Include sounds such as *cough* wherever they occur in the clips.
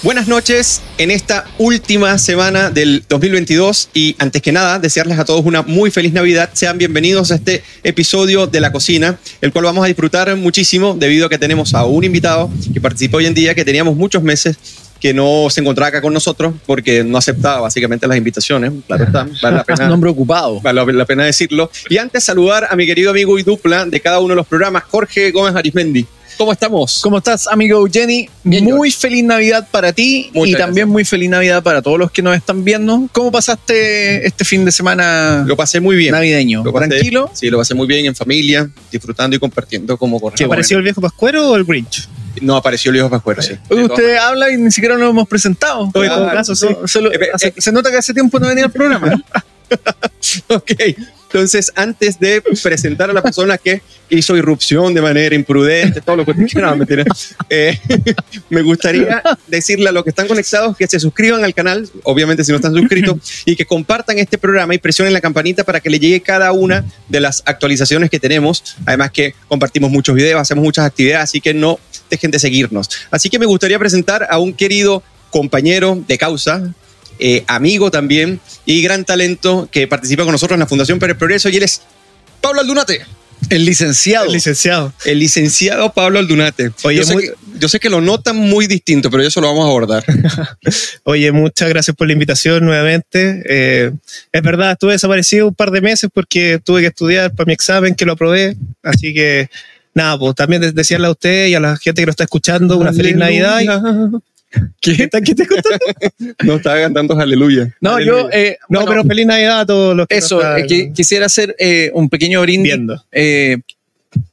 Buenas noches en esta última semana del 2022 y antes que nada desearles a todos una muy feliz Navidad. Sean bienvenidos a este episodio de La Cocina, el cual vamos a disfrutar muchísimo debido a que tenemos a un invitado que participa hoy en día, que teníamos muchos meses que no se encontraba acá con nosotros porque no aceptaba básicamente las invitaciones. Claro está, vale la *laughs* pena. Nombre ocupado. Vale la pena decirlo. Y antes saludar a mi querido amigo y dupla de cada uno de los programas, Jorge Gómez Arismendi. ¿Cómo estamos? ¿Cómo estás, amigo Jenny? muy feliz Navidad para ti y también muy feliz Navidad para todos los que nos están viendo. ¿Cómo pasaste este fin de semana? Lo pasé muy bien. Navideño. ¿Tranquilo? Sí, lo pasé muy bien en familia, disfrutando y compartiendo como corresponde. ¿Apareció el viejo Pascuero o el Grinch? No apareció el viejo Pascuero, sí. usted habla y ni siquiera nos hemos presentado. en todo caso, sí. Eh, eh, se nota que hace tiempo no venía al programa. *laughs* ok. Entonces, antes de presentar a la persona que hizo irrupción de manera imprudente, todo lo que no, eh, *laughs* me gustaría decirle a los que están conectados que se suscriban al canal, obviamente si no están suscritos, y que compartan este programa y presionen la campanita para que le llegue cada una de las actualizaciones que tenemos. Además que compartimos muchos videos, hacemos muchas actividades, así que no dejen de seguirnos. Así que me gustaría presentar a un querido compañero de causa, eh, amigo también y gran talento que participa con nosotros en la Fundación Pérez Progreso y él es Pablo Aldunate. El licenciado. El licenciado. El licenciado Pablo Aldunate. Oye, yo, sé que, lo notan muy distinto, pero eso lo vamos a abordar. *laughs* Oye, muchas gracias por la invitación nuevamente. Eh, es verdad, estuve desaparecido un par de meses porque tuve que estudiar para mi examen, que lo aprobé. Así que, nada, pues también decirle a usted y a la gente que lo está escuchando una feliz Navidad. *laughs* ¿Qué? ¿Qué te contando? *laughs* no, estaba cantando aleluya. No, yo. Eh, no, pero feliz Navidad a todos los que Eso, quisiera hacer eh, un pequeño brindis eh,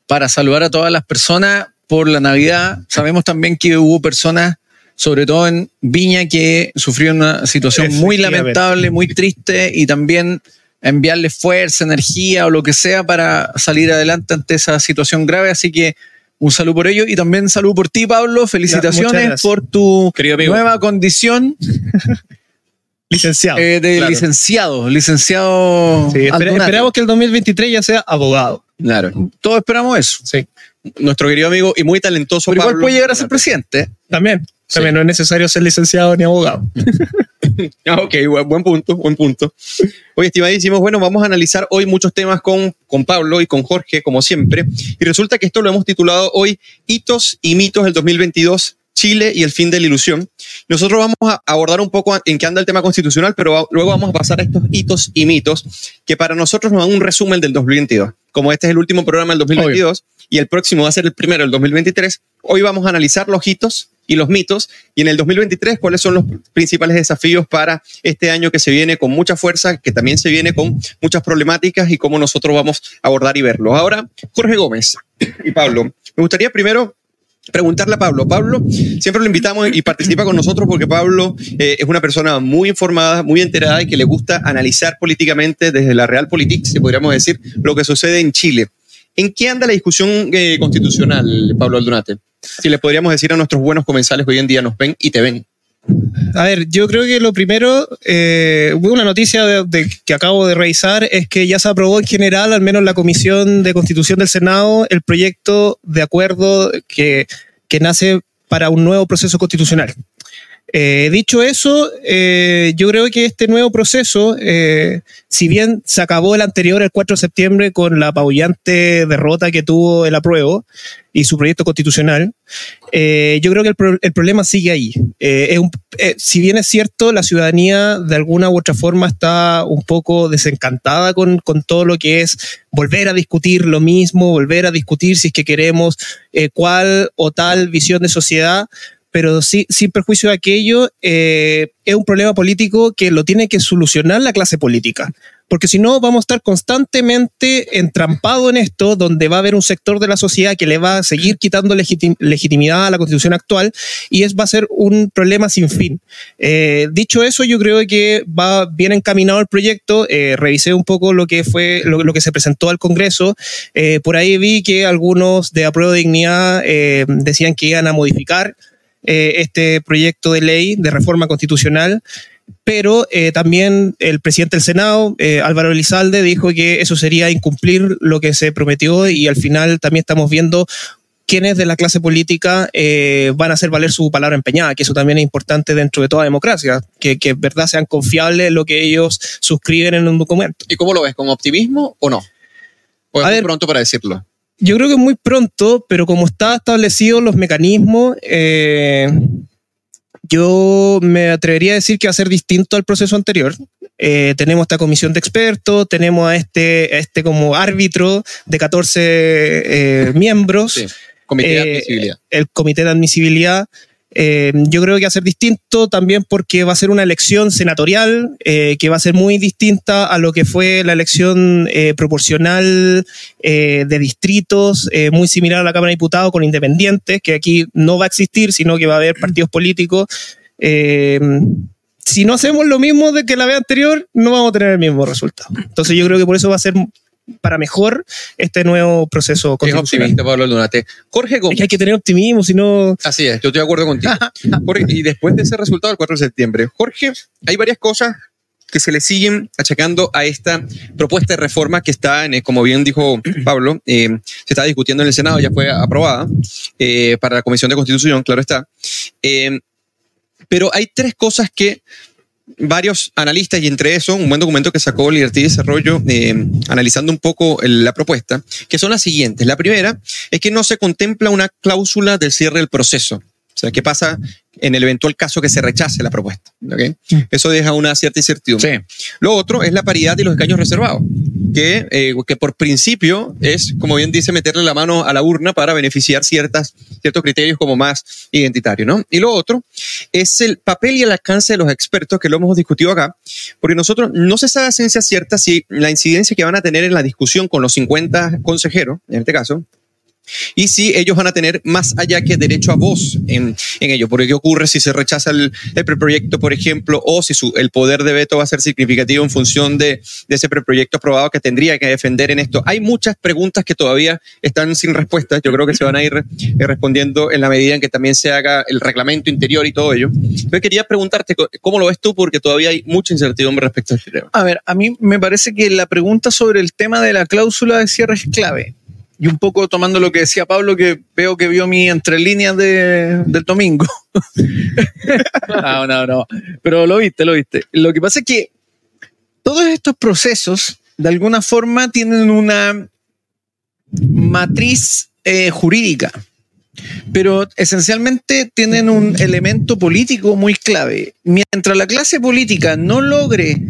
para saludar a todas las personas por la Navidad. Sabemos también que hubo personas, sobre todo en Viña, que sufrieron una situación muy lamentable, muy triste y también enviarle fuerza, energía o lo que sea para salir adelante ante esa situación grave. Así que un saludo por ello y también salud por ti, Pablo. Felicitaciones por tu nueva condición. *laughs* licenciado. Eh, de licenciado, licenciado. esperamos que el 2023 ya sea abogado. Claro, todos esperamos eso. Sí. Nuestro querido amigo y muy talentoso. Pero igual puede llegar a ser presidente. También. También no es necesario ser licenciado ni abogado. *laughs* *laughs* ah, ok, buen punto, buen punto. Oye, estimadísimos, bueno, vamos a analizar hoy muchos temas con, con Pablo y con Jorge, como siempre. Y resulta que esto lo hemos titulado hoy Hitos y mitos del 2022 Chile y el fin de la ilusión. Nosotros vamos a abordar un poco en qué anda el tema constitucional, pero luego vamos a pasar a estos hitos y mitos que para nosotros nos dan un resumen del 2022. Como este es el último programa del 2022 y el próximo va a ser el primero del 2023, hoy vamos a analizar los hitos y los mitos y en el 2023 cuáles son los principales desafíos para este año que se viene con mucha fuerza, que también se viene con muchas problemáticas y cómo nosotros vamos a abordar y verlo. Ahora, Jorge Gómez y Pablo, me gustaría primero preguntarle a Pablo. Pablo, siempre lo invitamos y participa con nosotros porque Pablo eh, es una persona muy informada, muy enterada y que le gusta analizar políticamente desde la Realpolitik, si podríamos decir, lo que sucede en Chile. ¿En qué anda la discusión eh, constitucional, Pablo Aldunate? Si le podríamos decir a nuestros buenos comensales que hoy en día nos ven y te ven. A ver, yo creo que lo primero, eh, una noticia que acabo de revisar es que ya se aprobó en general, al menos en la Comisión de Constitución del Senado, el proyecto de acuerdo que, que nace para un nuevo proceso constitucional. Eh, dicho eso, eh, yo creo que este nuevo proceso, eh, si bien se acabó el anterior el 4 de septiembre con la apabullante derrota que tuvo el apruebo y su proyecto constitucional, yo creo que el, problema sigue ahí. si bien es cierto, la ciudadanía de alguna u otra forma está un poco desencantada con, con todo lo que es volver a discutir lo mismo, volver a discutir si es que queremos cuál o tal visión de sociedad, pero sí, sin perjuicio de aquello, eh, es un problema político que lo tiene que solucionar la clase política. Porque si no, vamos a estar constantemente entrampados en esto, donde va a haber un sector de la sociedad que le va a seguir quitando legitimidad a la constitución actual y es, va a ser un problema sin fin. Eh, dicho eso, yo creo que va bien encaminado el proyecto. Eh, revisé un poco lo que fue lo, que se presentó al Congreso. por ahí vi que algunos de apruebo de dignidad decían que iban a modificar eh, este proyecto de ley de reforma constitucional, pero eh, también el presidente del Senado, eh, Álvaro Elizalde, dijo que eso sería incumplir lo que se prometió y al final también estamos viendo quienes de la clase política eh, van a hacer valer su palabra empeñada, que eso también es importante dentro de toda democracia, que, que verdad sean confiables en lo que ellos suscriben en un documento. ¿Y cómo lo ves? ¿Con optimismo o no? ¿O es muy pronto para decirlo? Yo creo que es muy pronto, pero como está establecidos los mecanismos, eh, yo me atrevería a decir que va a ser distinto al proceso anterior. Eh, tenemos esta comisión de expertos, tenemos a este, este como árbitro de 14 eh, miembros. Sí, comité de admisibilidad. El comité de admisibilidad eh, yo creo que va a ser distinto también porque va a ser una elección senatorial eh, que va a ser muy distinta a lo que fue la elección eh, proporcional de distritos, muy similar a la Cámara de Diputados con independientes, que aquí no va a existir, sino que va a haber partidos políticos. si no hacemos lo mismo de que la vez anterior, no vamos a tener el mismo resultado. Entonces yo creo que por eso va a ser para mejor este nuevo proceso Es optimista, Pablo Lunate. Jorge Gómez. Es que hay que tener optimismo, si no... Así es, yo estoy de acuerdo contigo. *laughs* y después de ese resultado del 4 de septiembre, Jorge, hay varias cosas que se le siguen achacando a esta propuesta de reforma que está, en, como bien dijo Pablo, eh, se está discutiendo en el Senado, ya fue aprobada eh, para la Comisión de Constitución, claro está. Eh, pero hay tres cosas que varios analistas y entre eso un buen documento que sacó Libertad y Desarrollo eh, analizando un poco la propuesta, que son las siguientes. La primera es que no se contempla una cláusula del cierre del proceso. O sea, ¿qué pasa en el eventual caso que se rechace la propuesta? Eso deja una cierta incertidumbre. Lo otro es la paridad de los escaños reservados, que, eh, que por principio es, como bien dice, meterle la mano a la urna para beneficiar ciertas, ciertos criterios como más identitarios. ¿no? Y lo otro es el papel y el alcance de los expertos, que lo hemos discutido acá, porque nosotros no se sabe a ciencia cierta si la incidencia que van a tener en la discusión con los 50 consejeros, en este caso, y si ellos van a tener más allá que derecho a voz en, en ello. Porque ¿qué ocurre si se rechaza el, el preproyecto, por ejemplo, o si su, el poder de veto va a ser significativo en función de, de, ese preproyecto aprobado que tendría que defender en esto? Hay muchas preguntas que todavía están sin respuesta. Yo creo que se van a ir eh, respondiendo en la medida en que también se haga el reglamento interior y todo ello. Pero quería preguntarte, ¿cómo lo ves tú? Porque todavía hay mucha incertidumbre respecto a este tema. A ver, a mí me parece que la pregunta sobre el tema de la cláusula de cierre es clave y un poco tomando lo que decía Pablo, que veo que vio mi entre líneas de, del domingo. *laughs* no, no, no. Pero lo viste, lo viste. Lo que pasa es que todos estos procesos, de alguna forma, tienen una matriz eh, jurídica, pero esencialmente tienen un elemento político muy clave. Mientras la clase política no logre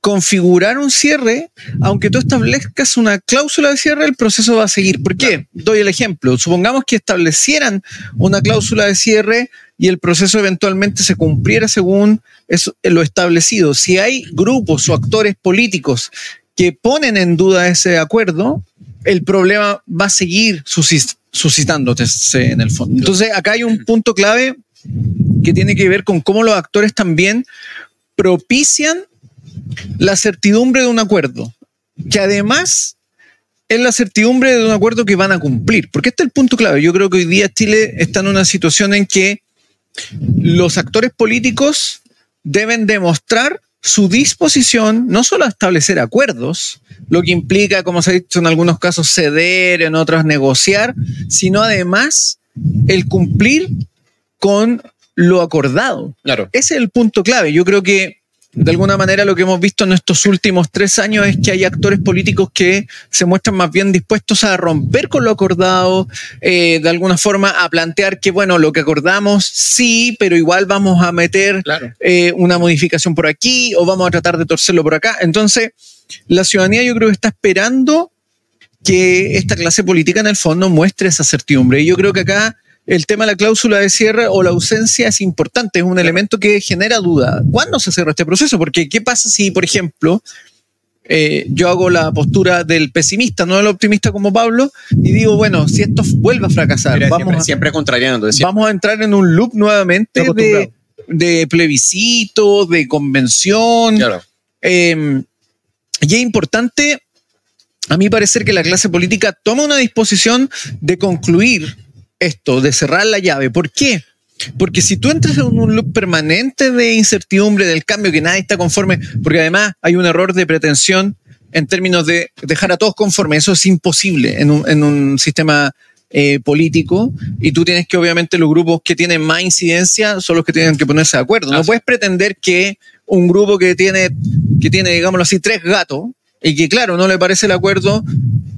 configurar un cierre, aunque tú establezcas una cláusula de cierre, el proceso va a seguir. ¿Por qué? Doy el ejemplo. Supongamos que establecieran una cláusula de cierre y el proceso eventualmente se cumpliera según lo establecido. Si hay grupos o actores políticos que ponen en duda ese acuerdo, el problema va a seguir suscitándose en el fondo. Entonces, acá hay un punto clave que tiene que ver con cómo los actores también propician la certidumbre de un acuerdo, que además es la certidumbre de un acuerdo que van a cumplir. Porque este es el punto clave. Yo creo que hoy día Chile está en una situación en que los actores políticos deben demostrar su disposición no solo a establecer acuerdos, lo que implica, como se ha dicho en algunos casos, ceder, en otros negociar, sino además el cumplir con lo acordado. Claro. Ese es el punto clave. Yo creo que de alguna manera lo que hemos visto en estos últimos tres años es que hay actores políticos que se muestran más bien dispuestos a romper con lo acordado, eh, de alguna forma a plantear que, bueno, lo que acordamos sí, pero igual vamos a meter eh, una modificación por aquí o vamos a tratar de torcerlo por acá. Entonces, la ciudadanía yo creo que está esperando que esta clase política en el fondo muestre esa certidumbre. Y yo creo que acá el tema de la cláusula de cierre o la ausencia es importante, es un elemento que genera duda. ¿Cuándo se cierra este proceso? Porque ¿qué pasa si, por ejemplo, eh, yo hago la postura del pesimista, no del optimista como Pablo, y digo, bueno, si esto vuelve a fracasar, vamos siempre, a, siempre contrariando. Vamos a entrar en un loop nuevamente de, plebiscito, de convención. Em, y es importante, a mí parecer, que la clase política toma una disposición de concluir esto, de cerrar la llave. ¿Por qué? Porque si tú entras en un loop permanente de incertidumbre del cambio, que nadie está conforme, porque además hay un error de pretensión en términos de dejar a todos conformes, eso es imposible en un, sistema eh, político y tú tienes que obviamente los grupos que tienen más incidencia son los que tienen que ponerse de acuerdo. No puedes pretender que un grupo que tiene, que tiene, digámoslo así, tres gatos y que claro, no le parece el acuerdo,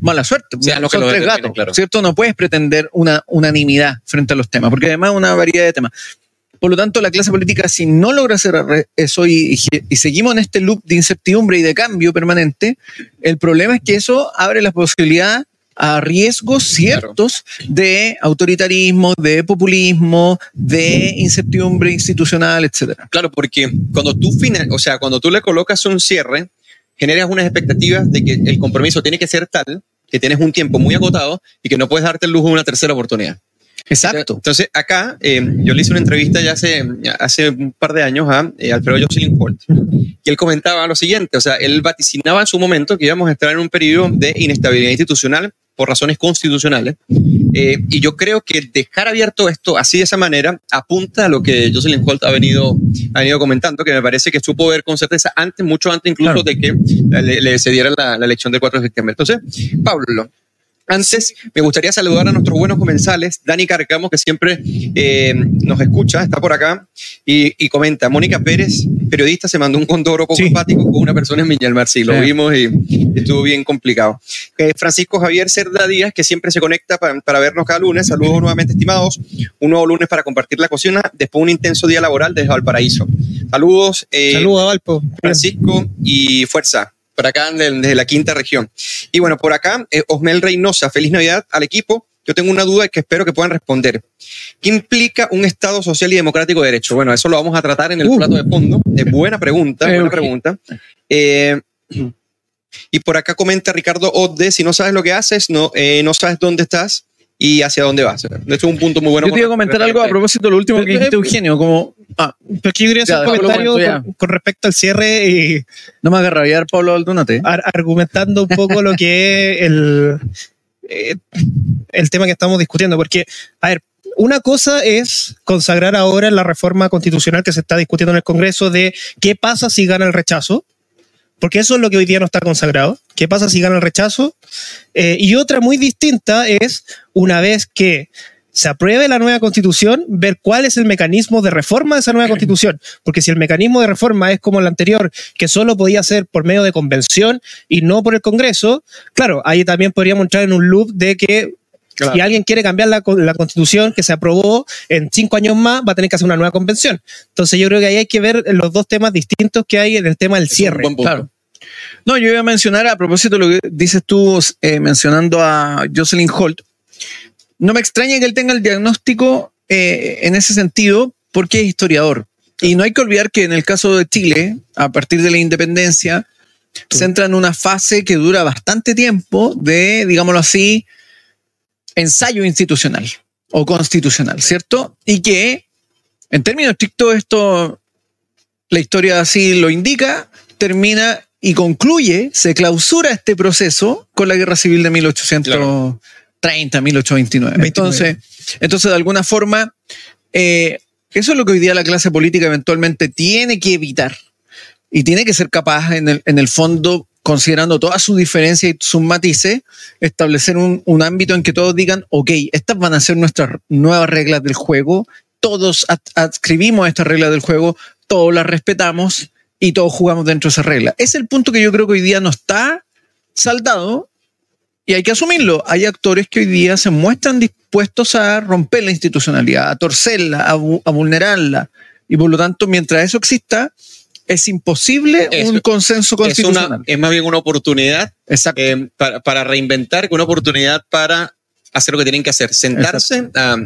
mala suerte. O sea, son tres gatos, ¿cierto? No puedes pretender una unanimidad frente a los temas, porque además una variedad de temas. Por lo tanto, la clase política, si no logra hacer eso y, seguimos en este loop de incertidumbre y de cambio permanente, el problema es que eso abre la posibilidad a riesgos ciertos de autoritarismo, de populismo, de incertidumbre institucional, etcétera. Claro, porque cuando tú final, o sea, cuando tú le colocas un cierre, generas unas expectativas de que el compromiso tiene que ser tal que tienes un tiempo muy agotado y que no puedes darte el lujo de una tercera oportunidad. Exacto. Entonces, acá eh, yo le hice una entrevista ya hace, hace un par de años a eh, Alfredo Jocelyn Holt, y él comentaba lo siguiente, o sea, él vaticinaba en su momento que íbamos a estar en un periodo de inestabilidad institucional por razones constitucionales. Eh, y yo creo que dejar abierto esto así de esa manera apunta a lo que Jocelyn Holt ha venido, ha venido comentando, que me parece que supo ver con certeza antes, mucho antes incluso de que le, le cediera la, la, elección del 4 de septiembre. Entonces, Pablo, antes, me gustaría saludar a nuestros buenos comensales, Dani Carcamo, que siempre eh, nos escucha, está por acá, y, comenta, Mónica Pérez, periodista, se mandó un condoro poco empático con una persona en Viña sí, lo vimos y, estuvo bien complicado. Eh, Francisco Javier Cerda Díaz, que siempre se conecta para, vernos cada lunes, saludos nuevamente estimados, un nuevo lunes para compartir la cocina, después de un intenso día laboral desde Valparaíso. Saludos. Eh, saludos a Valpo. Francisco y fuerza por acá desde la quinta región. Y bueno, por acá, eh, Osmel Reynosa, feliz Navidad al equipo. Yo tengo una duda que espero que puedan responder. ¿Qué implica un Estado social y democrático de derecho? Bueno, eso lo vamos a tratar en el uh. plato de fondo. Es buena pregunta, buena pregunta. Eh, y por acá comenta Ricardo Odde, si no sabes lo que haces, no, eh, no sabes dónde estás, y hacia dónde vas. De hecho, es un punto muy bueno. Yo te iba a comentar algo a propósito de lo último que dijiste, Eugenio, como... Ah, pero yo quería hacer un comentario con, respecto al cierre y... No me haga rabiar, Pablo Aldunate. argumentando un poco lo que es el, eh, el tema que estamos discutiendo, porque, a ver, una cosa es consagrar ahora la reforma constitucional que se está discutiendo en el Congreso de qué pasa si gana el rechazo, porque eso es lo que hoy día no está consagrado. ¿Qué pasa si gana el rechazo? Eh, y otra muy distinta es, una vez que se apruebe la nueva constitución, ver cuál es el mecanismo de reforma de esa nueva *clears throat* constitución. Porque si el mecanismo de reforma es como el anterior, que solo podía ser por medio de convención y no por el Congreso, claro, ahí también podríamos entrar en un loop de que Si alguien quiere cambiar la, la, constitución que se aprobó en cinco años más, va a tener que hacer una nueva convención. Entonces yo creo que ahí hay que ver los dos temas distintos que hay en el tema del cierre. Claro. No, yo iba a mencionar a propósito de lo que dices tú eh, mencionando a Jocelyn Holt. No me extraña que él tenga el diagnóstico eh, en ese sentido porque es historiador. Y no hay que olvidar que en el caso de Chile, a partir de la independencia, se entra en una fase que dura bastante tiempo de, digámoslo así, ensayo institucional o constitucional, ¿cierto? Y que, en términos estrictos, esto, la historia así lo indica, termina y concluye, se clausura este proceso con la guerra civil de 1830, 1829. Entonces, entonces, de alguna forma, eh, eso es lo que hoy día la clase política eventualmente tiene que evitar y tiene que ser capaz, en el, en el fondo, considerando todas sus diferencias y sus matices, establecer un, un, ámbito en que todos digan, ok, estas van a ser nuestras nuevas reglas del juego, todos adscribimos a estas reglas del juego, todos las respetamos y todos jugamos dentro de esa regla. Es el punto que yo creo que hoy día no está saltado y hay que asumirlo. Hay actores que hoy día se muestran dispuestos a romper la institucionalidad, a torcerla, a, vulnerarla. Y por lo tanto, mientras eso exista, es imposible un consenso constitucional. Es, más bien una oportunidad eh, para, reinventar que una oportunidad para hacer lo que tienen que hacer, sentarse a,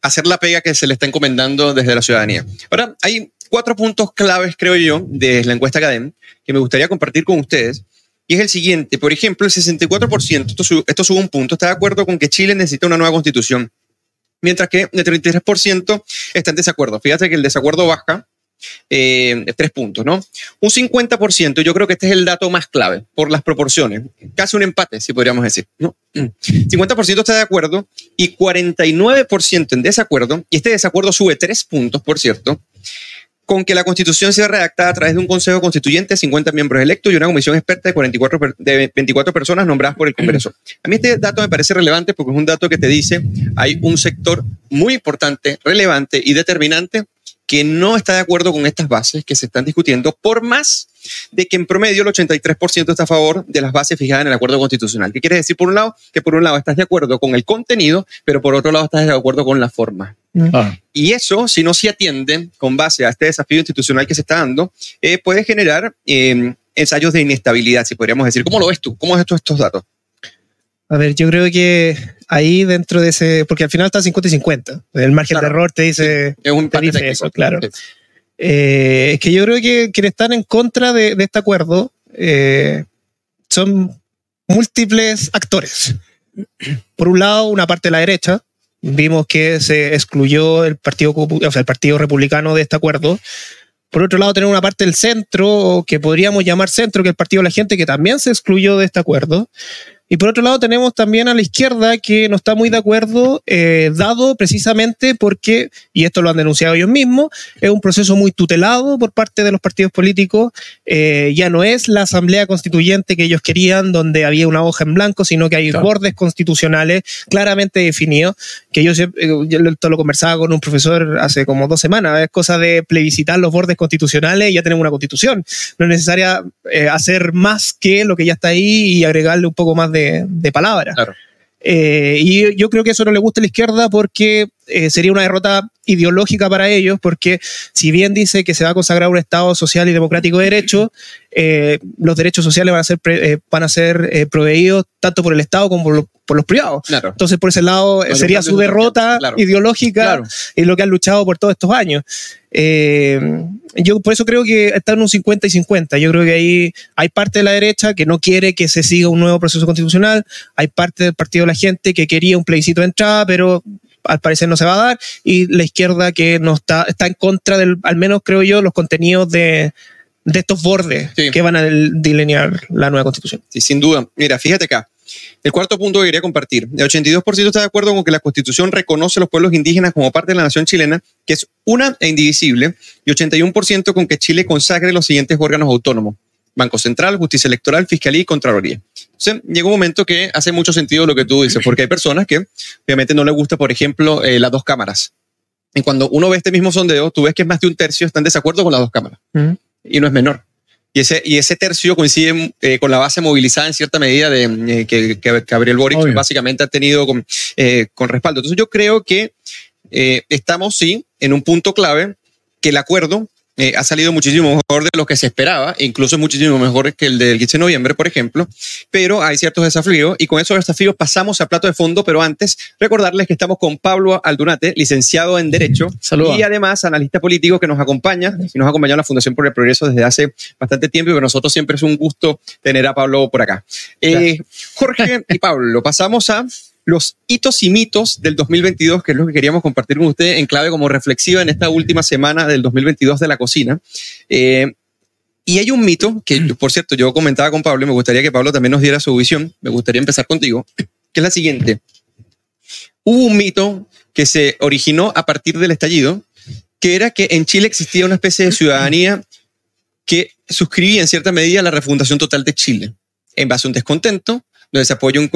hacer la pega que se le está encomendando desde la ciudadanía. Ahora, hay cuatro puntos claves, creo yo, de la encuesta Academ que me gustaría compartir con ustedes. Y es el siguiente, por ejemplo, el 64%, esto, esto sube un punto, está de acuerdo con que Chile necesita una nueva constitución, mientras que el 33% está en desacuerdo. Fíjate que el desacuerdo baja eh, tres puntos, ¿no? Un 50%, yo creo que este es el dato más clave por las proporciones, casi un empate, si podríamos decir, ¿no? *clears throat* 50% está de acuerdo y 49% en desacuerdo, y este desacuerdo sube tres puntos, por cierto, con que la constitución sea redactada a través de un consejo constituyente de 50 miembros electos y una comisión experta de, 44 de 24 personas nombradas por el Congreso. A mí este dato me parece relevante porque es un dato que te dice hay un sector muy importante, relevante y determinante que no está de acuerdo con estas bases que se están discutiendo, por más de que en promedio el 83% está a favor de las bases fijadas en el acuerdo constitucional. ¿Qué quiere decir? Por un lado, que por un lado estás de acuerdo con el contenido, pero por otro lado estás de acuerdo con la forma. Ah. Y eso, si no se atiende con base a este desafío institucional que se está dando, eh, puede generar eh, ensayos de inestabilidad, si podríamos decir. ¿Cómo lo ves tú? ¿Cómo ves tú estos datos? A ver, yo creo que ahí dentro de ese, porque al final está 50 y 50. El margen de error te dice, es un te dice eso, claro. Eh, es que yo creo que quienes están en contra de, este acuerdo eh, son múltiples actores. Por un lado, una parte de la derecha. Vimos que se excluyó el partido, o sea, el partido republicano de este acuerdo. Por otro lado, tener una parte del centro, que podríamos llamar centro, que es el Partido de la Gente, que también se excluyó de este acuerdo. Y por otro lado tenemos también a la izquierda que no está muy de acuerdo, eh, dado precisamente porque, y esto lo han denunciado ellos mismos, es un proceso muy tutelado por parte de los partidos políticos. Eh, ya no es la asamblea constituyente que ellos querían, donde había una hoja en blanco, sino que hay bordes constitucionales claramente definidos, que yo, eh, yo esto lo conversaba con un profesor hace como dos semanas, es cosa de plebiscitar los bordes constitucionales y ya tenemos una constitución. No es necesaria hacer más que lo que ya está ahí y agregarle un poco más de de, palabras. Eh, y yo creo que eso no le gusta a la izquierda porque eh, sería una derrota ideológica para ellos, porque si bien dice que se va a consagrar un Estado social y democrático de derecho, eh, los derechos sociales van a ser, van a ser proveídos tanto por el Estado como por, los privados. Entonces, por ese lado, sería su derrota ideológica y lo que han luchado por todos estos años. yo por eso creo que está en un 50 y 50. Yo creo que ahí hay parte de la derecha que no quiere que se siga un nuevo proceso constitucional, hay parte del Partido de la Gente que quería un plebiscito de entrada, pero al parecer no se va a dar, y la izquierda que no está, está en contra del, al menos creo yo, los contenidos de, estos bordes que van a delinear la nueva constitución. Sí, sin duda. Mira, fíjate acá. El cuarto punto que quería compartir. El 82% está de acuerdo con que la constitución reconoce a los pueblos indígenas como parte de la nación chilena, que es una e indivisible, y 81% con que Chile consagre los siguientes órganos autónomos. Banco Central, Justicia Electoral, Fiscalía y Contraloría. Entonces, llega un momento que hace mucho sentido lo que tú dices, porque hay personas que obviamente no les gusta, por ejemplo, eh, las dos cámaras. Y cuando uno ve este mismo sondeo, tú ves que más de un tercio está en desacuerdo con las dos cámaras. Y no es menor. Y ese, y ese tercio coincide eh, con la base movilizada en cierta medida de, eh, que, que, Gabriel Boric básicamente ha tenido con, con respaldo. Entonces yo creo que estamos, sí, en un punto clave que el acuerdo eh, ha salido muchísimo mejor de lo que se esperaba, incluso muchísimo mejor que el del 15 de noviembre, por ejemplo, pero hay ciertos desafíos y con esos desafíos pasamos a plato de fondo, pero antes recordarles que estamos con Pablo Aldunate, licenciado en Derecho y además analista político que nos acompaña y nos ha acompañado en la Fundación por el Progreso desde hace bastante tiempo y para nosotros siempre es un gusto tener a Pablo por acá. Eh, Jorge y Pablo, pasamos a los hitos y mitos del 2022, que es lo que queríamos compartir con ustedes en clave como reflexiva en esta última semana del 2022 de la cocina. Eh, y hay un mito que, *clears throat* por cierto, yo comentaba con Pablo y me gustaría que Pablo también nos diera su visión. Me gustaría empezar contigo, *clears throat* que es la siguiente. Hubo un mito que se originó a partir del estallido, que era que en Chile existía una especie de ciudadanía que suscribía en cierta medida la refundación total de Chile, en base a un descontento, donde se apoya un,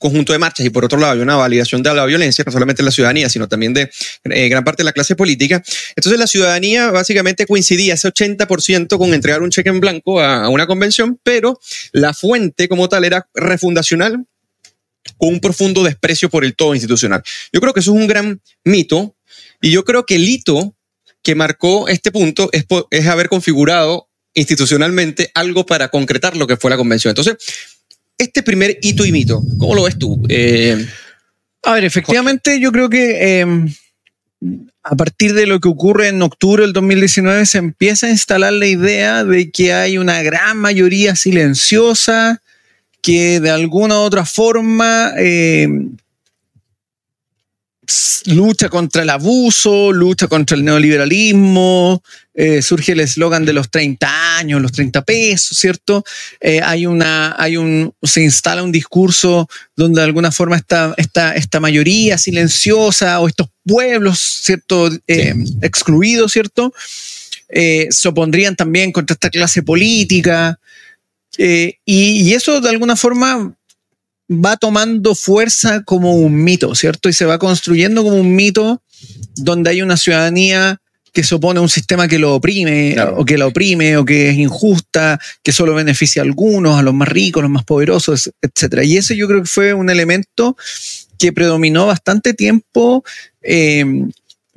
conjunto de marchas y por otro lado hay una validación de la violencia, no solamente de la ciudadanía, sino también de eh, gran parte de la clase política. Entonces la ciudadanía básicamente coincidía ese 80% con entregar un cheque en blanco a, una convención, pero la fuente como tal era refundacional con un profundo desprecio por el todo institucional. Yo creo que eso es un gran mito y yo creo que el hito que marcó este punto es, es haber configurado institucionalmente algo para concretar lo que fue la convención. Entonces, este primer hito y mito? ¿Cómo lo ves tú? Eh, a ver, efectivamente yo creo que em, a partir de lo que ocurre en octubre del 2019 se empieza a instalar la idea de que hay una gran mayoría silenciosa que de alguna u otra forma em, lucha contra el abuso, lucha contra el neoliberalismo, eh, surge el eslogan de los 30 años, los 30 pesos, ¿cierto? Eh, hay una, hay un, se instala un discurso donde de alguna forma esta, esta, esta mayoría silenciosa o estos pueblos, ¿cierto? Eh, excluidos, ¿cierto? se opondrían también contra esta clase política. Y, y eso de alguna forma va tomando fuerza como un mito, ¿cierto? Y se va construyendo como un mito donde hay una ciudadanía que se opone a un sistema que lo oprime, o que la oprime, o que es injusta, que solo beneficia a algunos, a los más ricos, a los más poderosos, etc. Y ese yo creo que fue un elemento que predominó bastante tiempo eh,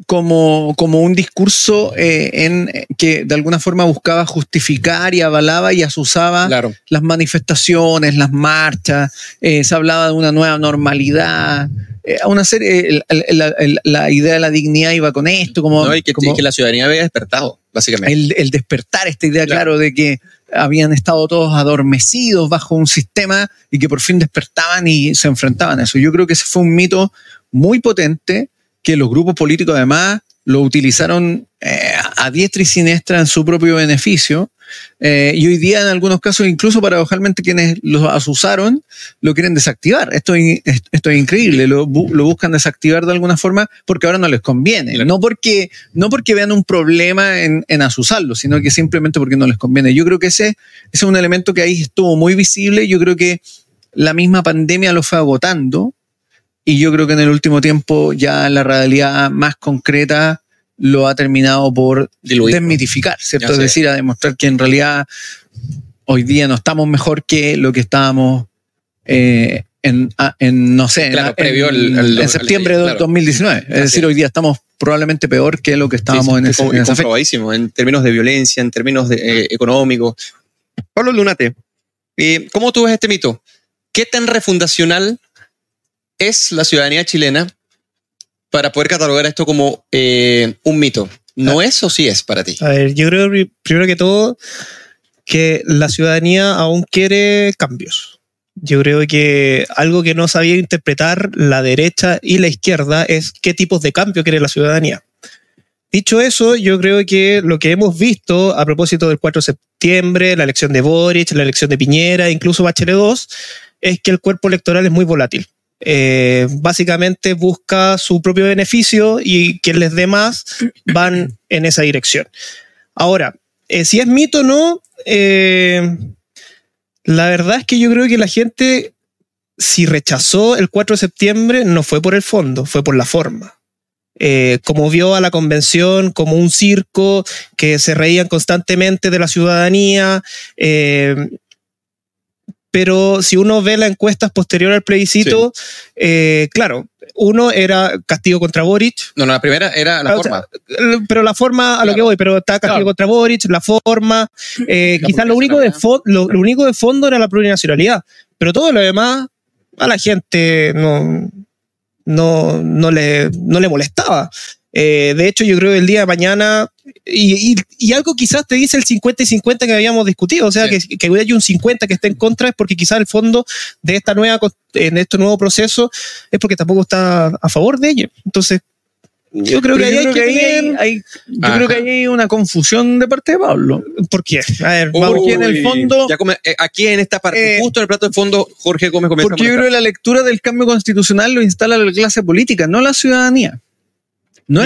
como, como un discurso eh, en, que de alguna forma buscaba justificar y avalaba y asusaba las manifestaciones, las marchas, eh, se hablaba de una nueva normalidad. Eh, una serie, la, idea de la dignidad iba con esto, como, que, como que, la ciudadanía había despertado, básicamente. El, despertar, esta idea, claro, de que habían estado todos adormecidos bajo un sistema y que por fin despertaban y se enfrentaban a eso. Yo creo que ese fue un mito muy potente que los grupos políticos además lo utilizaron eh, a diestra y siniestra en su propio beneficio. Eh, y hoy día, en algunos casos, incluso paradojalmente quienes los usaron lo quieren desactivar. Esto, esto es increíble. Lo, buscan desactivar de alguna forma porque ahora no les conviene. No porque, no porque vean un problema en, en asusarlo, sino que simplemente porque no les conviene. Yo creo que ese, ese es un elemento que ahí estuvo muy visible. Yo creo que la misma pandemia lo fue agotando y yo creo que en el último tiempo ya la realidad más concreta lo ha terminado por desmitificar, ¿cierto? Es decir, a demostrar que en realidad hoy día no estamos mejor que lo que estábamos eh, en, ah, en, no sé, en, septiembre de 2019. Es decir, hoy día estamos probablemente peor que lo que estábamos en, ese, en esa en términos de violencia, en términos de, eh, económicos. Pablo Lunate, eh, ¿cómo tú ves este mito? ¿Qué tan refundacional es la ciudadanía chilena para poder catalogar esto como eh, un mito? ¿No ah. es o sí es para ti? A ver, yo creo primero que todo que la ciudadanía aún quiere cambios. Yo creo que algo que no sabía interpretar la derecha y la izquierda es qué tipos de cambio quiere la ciudadanía. Dicho eso, yo creo que lo que hemos visto a propósito del 4 de septiembre, la elección de Boric, la elección de Piñera, incluso Bachelet 2, es que el cuerpo electoral es muy volátil. Eh, básicamente busca su propio beneficio y quien les dé más van en esa dirección. Ahora, eh, si es mito o no, eh, la verdad es que yo creo que la gente, si rechazó el 4 de septiembre, no fue por el fondo, fue por la forma. como vio a la convención como un circo, que se reían constantemente de la ciudadanía, pero si uno ve las encuestas posterior al plebiscito, eh, claro, uno era castigo contra Boric. No, no, la primera era la forma. pero la forma a lo que voy, pero está castigo contra Boric, la forma. Eh, quizás lo único, de lo, único de fondo era la plurinacionalidad, pero todo lo demás a la gente no, no, no, le, no le molestaba. Eh, de hecho, yo creo que el día de mañana, y, algo quizás te dice el 50 y 50 que habíamos discutido, o sea, que, que haya un 50 que esté en contra es porque quizás el fondo de esta nueva, en este nuevo proceso es porque tampoco está a favor de ello. Entonces, yo creo que, hay, que yo creo que hay una confusión de parte de Pablo. ¿Por qué? A ver, porque en el fondo. Eh, aquí en esta parte, eh, justo en el plato de fondo, Jorge Gómez comienza Porque yo creo que la lectura del cambio constitucional lo instala la clase política, no la ciudadanía. No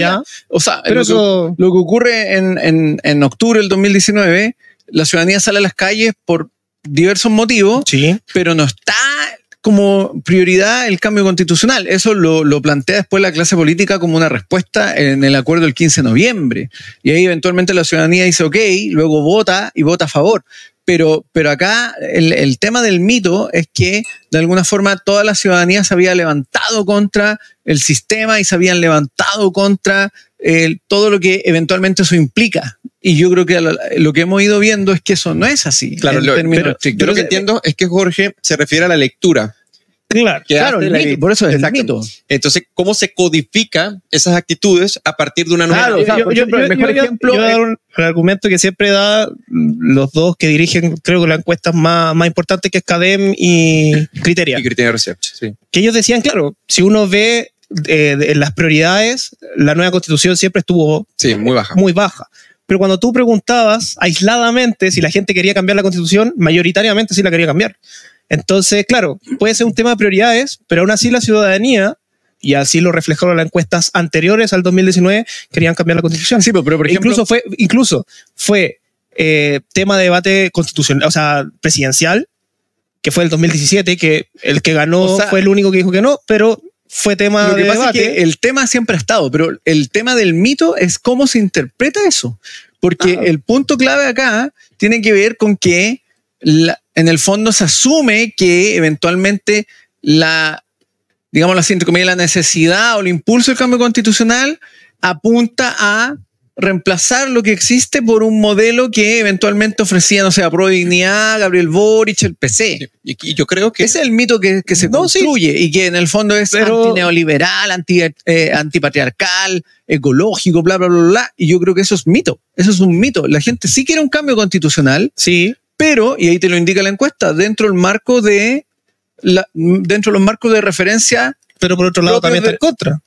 o sea, lo, que, ocurre en, en, octubre del 2019, la ciudadanía sale a las calles por diversos motivos, pero no está como prioridad el cambio constitucional. Eso lo, lo, plantea después la clase política como una respuesta en el acuerdo del 15 de noviembre. Y ahí eventualmente la ciudadanía dice, ok, luego vota y vota a favor. Pero, pero acá el, el, tema del mito es que de alguna forma toda la ciudadanía se había levantado contra el sistema y se habían levantado contra todo lo que eventualmente eso implica. Y yo creo que lo, que hemos ido viendo es que eso no es así. Claro, lo, pero, yo lo que entiendo es que Jorge se refiere a la lectura. Claro, claro por eso es el mito. Entonces, ¿cómo se codifica esas actitudes a partir de una nueva? Claro, yo, el mejor ejemplo. un, el argumento que siempre da los dos que dirigen, creo que la encuesta más, más importante que es CADEM y Criteria. Y Criteria Research, sí. Que ellos decían, claro, si uno ve eh, en las prioridades, la nueva constitución siempre estuvo sí, muy baja. Muy baja. Pero cuando tú preguntabas aisladamente si la gente quería cambiar la constitución, mayoritariamente sí la quería cambiar. Entonces, claro, puede ser un tema de prioridades, pero aún así la ciudadanía, y así lo reflejaron las encuestas anteriores al 2019, querían cambiar la constitución. Sí, pero, por ejemplo, incluso fue, incluso fue eh, tema de debate constitucional, o sea, presidencial, que fue el 2017, que el que ganó fue el único que dijo que no, pero fue tema de debate. el tema siempre ha estado, pero el tema del mito es cómo se interpreta eso. Porque el punto clave acá tiene que ver con que en el fondo se asume que eventualmente la, digamos así, entre la necesidad o el impulso del cambio constitucional apunta a reemplazar lo que existe por un modelo que eventualmente ofrecía, no sé, a Pro Dignidad, Gabriel Boric, el PC. Y, yo creo que... Ese es el mito que, se construye y que en el fondo es antineoliberal, anti, eh, antipatriarcal, ecológico, bla, bla, bla, bla. Y yo creo que eso es mito. Eso es un mito. La gente sí quiere un cambio constitucional. Sí. Pero, y ahí te lo indica la encuesta, dentro del marco de... La, dentro de los marcos de referencia... Pero por otro lado también está en contra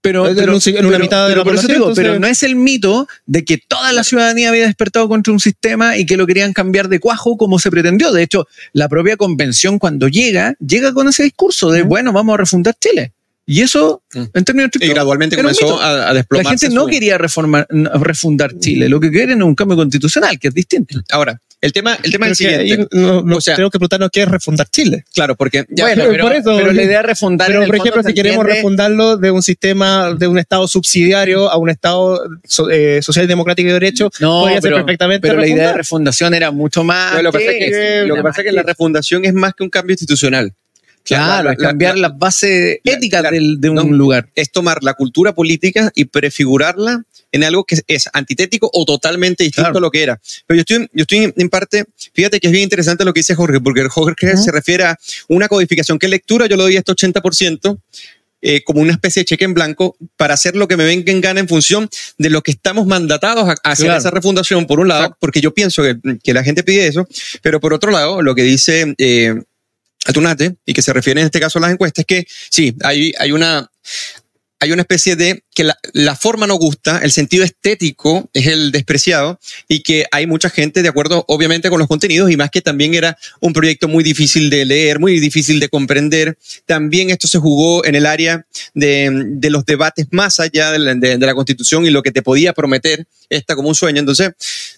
pero, en una mitad de la población, pero no es el mito de que toda la ciudadanía había despertado contra un sistema y que lo querían cambiar de cuajo como se pretendió. De hecho, la propia convención cuando llega, llega con ese discurso de, bueno, vamos a refundar Chile. Y eso, mm. en términos Y gradualmente comenzó a, desplomarse. La gente no quería reformar, refundar Chile. Lo que quieren es un cambio constitucional, que es distinto. Ahora, el tema, el tema es el siguiente. o sea, creo que preguntarnos qué es refundar Chile. Claro, porque. bueno, pero, por eso, pero la idea de refundar. Pero, por ejemplo, si queremos refundarlo de un sistema, de un Estado subsidiario a un Estado eh, social, democrático y de derecho, no, podría ser perfectamente. Pero la idea de refundación era mucho más. lo, que, lo que pasa es que la refundación es más que un cambio institucional. Claro, cambiar las bases éticas de un lugar. Es tomar la cultura política y prefigurarla en algo que es antitético o totalmente distinto a lo que era. Pero yo estoy, yo estoy en parte, fíjate que es bien interesante lo que dice Jorge, porque Jorge se refiere a una codificación. ¿Qué lectura yo le doy a este 80%? Eh, como una especie de cheque en blanco para hacer lo que me venga en gana en función de lo que estamos mandatados a, hacer esa refundación, por un lado, porque yo pienso que, que, la gente pide eso, pero por otro lado, lo que dice eh, Atunate, y que se refiere en este caso a las encuestas, es que sí, hay, hay una hay una especie de que la, forma no gusta, el sentido estético es el despreciado y que hay mucha gente de acuerdo obviamente con los contenidos y más que también era un proyecto muy difícil de leer, muy difícil de comprender. También esto se jugó en el área de, los debates más allá de la, de la constitución y lo que te podía prometer esta como un sueño. Entonces,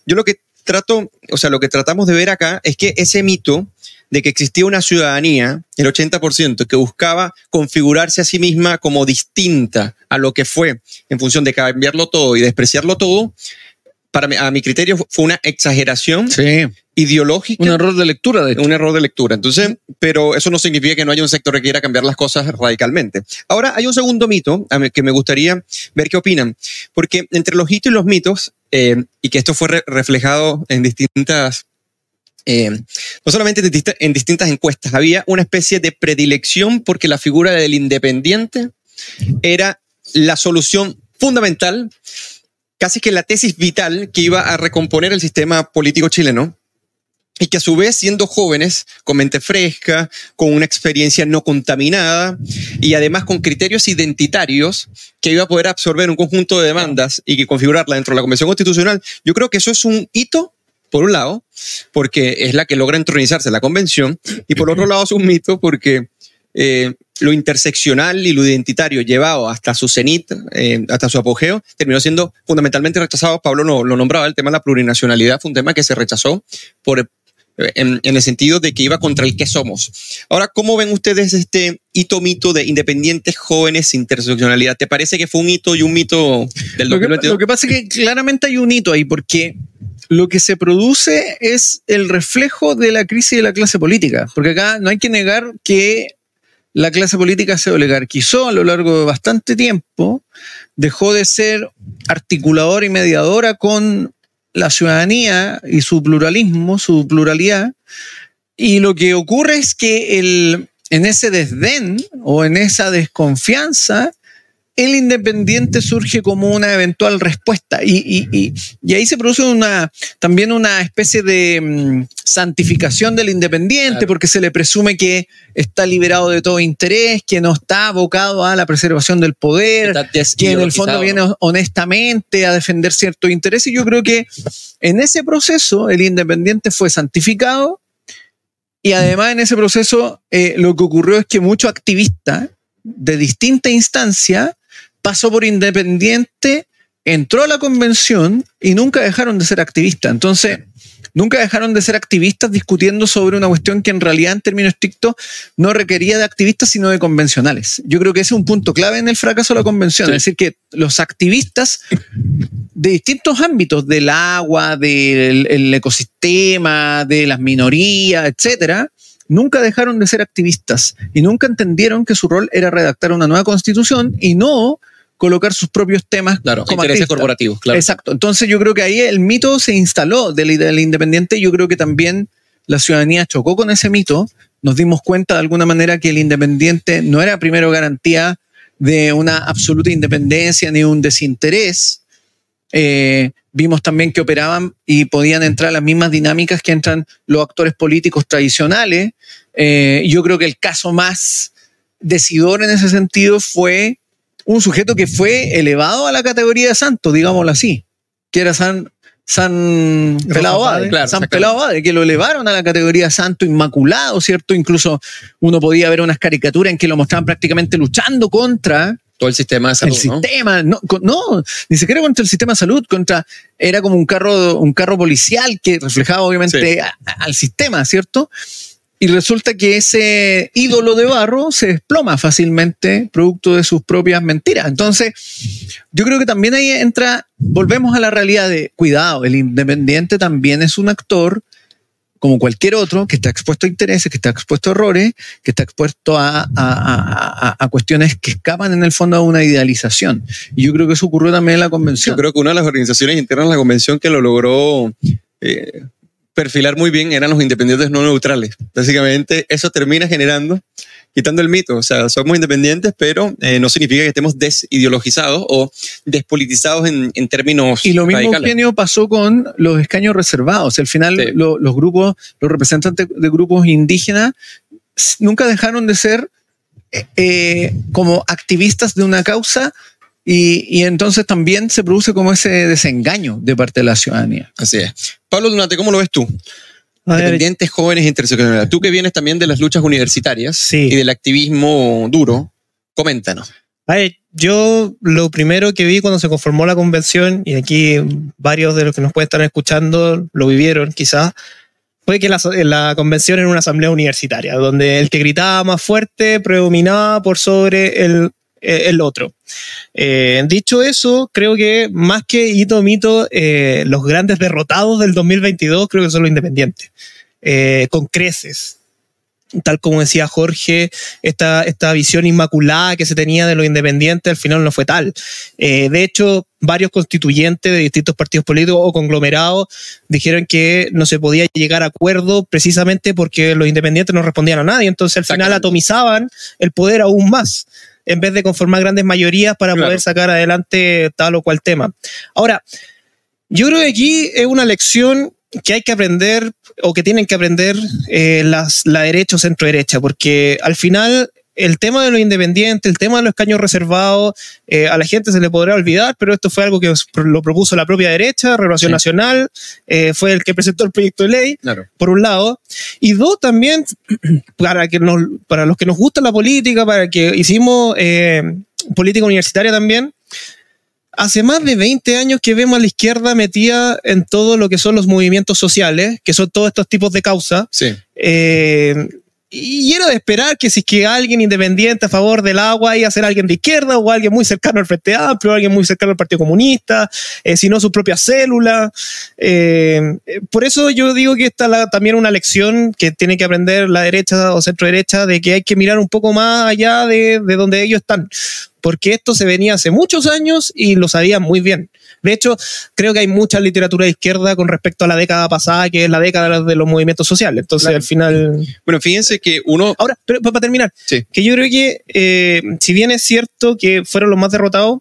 yo lo que trato, o sea, lo que tratamos de ver acá es que ese mito de que existía una ciudadanía, el 80%, que buscaba configurarse a sí misma como distinta a lo que fue en función de cambiarlo todo y despreciarlo todo, para a mi criterio fue una exageración ideológica. Un error de lectura, de Un error de lectura. Entonces, pero eso no significa que no haya un sector que quiera cambiar las cosas radicalmente. Ahora, hay un segundo mito que me gustaría ver qué opinan, porque entre los hitos y los mitos, eh, y que esto fue reflejado en distintas eh, no solamente en distintas encuestas, había una especie de predilección porque la figura del independiente era la solución fundamental, casi que la tesis vital que iba a recomponer el sistema político chileno y que a su vez siendo jóvenes, con mente fresca, con una experiencia no contaminada y además con criterios identitarios que iba a poder absorber un conjunto de demandas y que configurarla dentro de la Convención Constitucional, yo creo que eso es un hito por un lado, porque es la que logra entronizarse la convención, y por otro lado es un mito porque eh, lo interseccional y lo identitario llevado hasta su cenit, eh, hasta su apogeo, terminó siendo fundamentalmente rechazado. Pablo lo, lo, nombraba, el tema de la plurinacionalidad fue un tema que se rechazó por, en, en, el sentido de que iba contra el que somos. Ahora, ¿cómo ven ustedes este hito mito de independientes jóvenes interseccionalidad? ¿Te parece que fue un hito y un mito del 2022? Lo que, pasa es que claramente hay un hito ahí, porque lo que se produce es el reflejo de la crisis de la clase política, porque acá no hay que negar que la clase política se oligarquizó a lo largo de bastante tiempo, dejó de ser articuladora y mediadora con la ciudadanía y su pluralismo, su pluralidad, y lo que ocurre es que el, en ese desdén o en esa desconfianza, el independiente surge como una eventual respuesta. Y, y, ahí se produce una, también una especie de mm, santificación del independiente porque se le presume que está liberado de todo interés, que no está abocado a la preservación del poder, que en el fondo viene honestamente a defender cierto interés y yo creo que en ese proceso el independiente fue santificado y además en ese proceso eh, lo que ocurrió es que muchos activistas de distinta instancia pasó por independiente, entró a la convención y nunca dejaron de ser activistas. Entonces, nunca dejaron de ser activistas discutiendo sobre una cuestión que en realidad en términos estrictos no requería de activistas sino de convencionales. Yo creo que ese es un punto clave en el fracaso de la convención, es decir, que los activistas de distintos ámbitos, del agua, del ecosistema, de las minorías, etcétera, nunca dejaron de ser activistas y nunca entendieron que su rol era redactar una nueva constitución y no colocar sus propios temas claro, como intereses corporativos. Claro. Exacto. Entonces yo creo que ahí el mito se instaló de la idea del independiente. Yo creo que también la ciudadanía chocó con ese mito. Nos dimos cuenta de alguna manera que el independiente no era primero garantía de una absoluta independencia ni un desinterés. Eh, vimos también que operaban y podían entrar las mismas dinámicas que entran los actores políticos tradicionales. Eh, yo creo que el caso más decidor en ese sentido fue un sujeto que fue elevado a la categoría de santo, digámoslo así, que era San, San Pelado San Pelado que lo elevaron a la categoría de santo inmaculado, ¿cierto? Incluso uno podía ver unas caricaturas en que lo mostraban prácticamente luchando contra todo el sistema de salud. El sistema, no, no, ni siquiera contra el sistema de salud, contra, era como un carro, un carro policial que reflejaba obviamente al sistema, ¿cierto? Y resulta que ese ídolo de barro se desploma fácilmente producto de sus propias mentiras. Entonces, yo creo que también ahí entra, volvemos a la realidad de, cuidado, el independiente también es un actor como cualquier otro que está expuesto a intereses, que está expuesto a errores, que está expuesto a, a, cuestiones que escapan en el fondo a una idealización. Y yo creo que eso ocurrió también en la convención. Yo creo que una de las organizaciones internas de la convención que lo logró eh, perfilar muy bien eran los independientes no neutrales. Básicamente eso termina generando, quitando el mito, o sea, somos independientes, pero eh, no significa que estemos desideologizados o despolitizados en, en términos Y lo mismo genio pasó con los escaños reservados. Al final los grupos, los representantes de grupos indígenas nunca dejaron de ser eh, eh, como activistas de una causa y, entonces también se produce como ese desengaño de parte de la ciudadanía. Así es. Pablo Dunate, ¿cómo lo ves tú? Independientes, jóvenes, interseccionales. Tú que vienes también de las luchas universitarias y del activismo duro, coméntanos. yo lo primero que vi cuando se conformó la convención, y aquí varios de los que nos pueden estar escuchando lo vivieron quizás, fue que la, la, convención era una asamblea universitaria, donde el que gritaba más fuerte predominaba por sobre el el otro. Eh, dicho eso, creo que más que hito mito, eh, los grandes derrotados del 2022 creo que son los independientes, con creces. Tal como decía Jorge, esta, esta visión inmaculada que se tenía de los independientes al final no fue tal. de hecho, varios constituyentes de distintos partidos políticos o conglomerados dijeron que no se podía llegar a acuerdo precisamente porque los independientes no respondían a nadie. Entonces al final atomizaban el poder aún más en vez de conformar grandes mayorías para poder sacar adelante tal o cual tema. Ahora, yo creo que aquí es una lección que hay que aprender o que tienen que aprender eh, las, la derecha o centro derecha, porque al final el tema de los independientes, el tema de los escaños reservados, eh, a la gente se le podrá olvidar, pero esto fue algo que lo propuso la propia derecha, Relación Nacional, eh, fue el que presentó el proyecto de ley, por un lado. Y dos, también, *clears throat* para, que nos, para los que nos gusta la política, para que hicimos eh, política universitaria también, hace más de 20 años que vemos a la izquierda metida en todo lo que son los movimientos sociales, que son todos estos tipos de causas. Sí. Y era de esperar que si es que alguien independiente a favor del agua iba a ser alguien de izquierda o alguien muy cercano al Frente Amplio, alguien muy cercano al Partido Comunista, eh, si no su propia célula. Eh, por eso yo digo que esta es también una lección que tiene que aprender la derecha o centro derecha de que hay que mirar un poco más allá de, de donde ellos están, porque esto se venía hace muchos años y lo sabían muy bien. De hecho, creo que hay mucha literatura de izquierda con respecto a la década pasada, que es la década de los movimientos sociales. Entonces, al final. Bueno, fíjense que uno. Ahora, pero para terminar, que yo creo que, eh, si bien es cierto que fueron los más derrotados,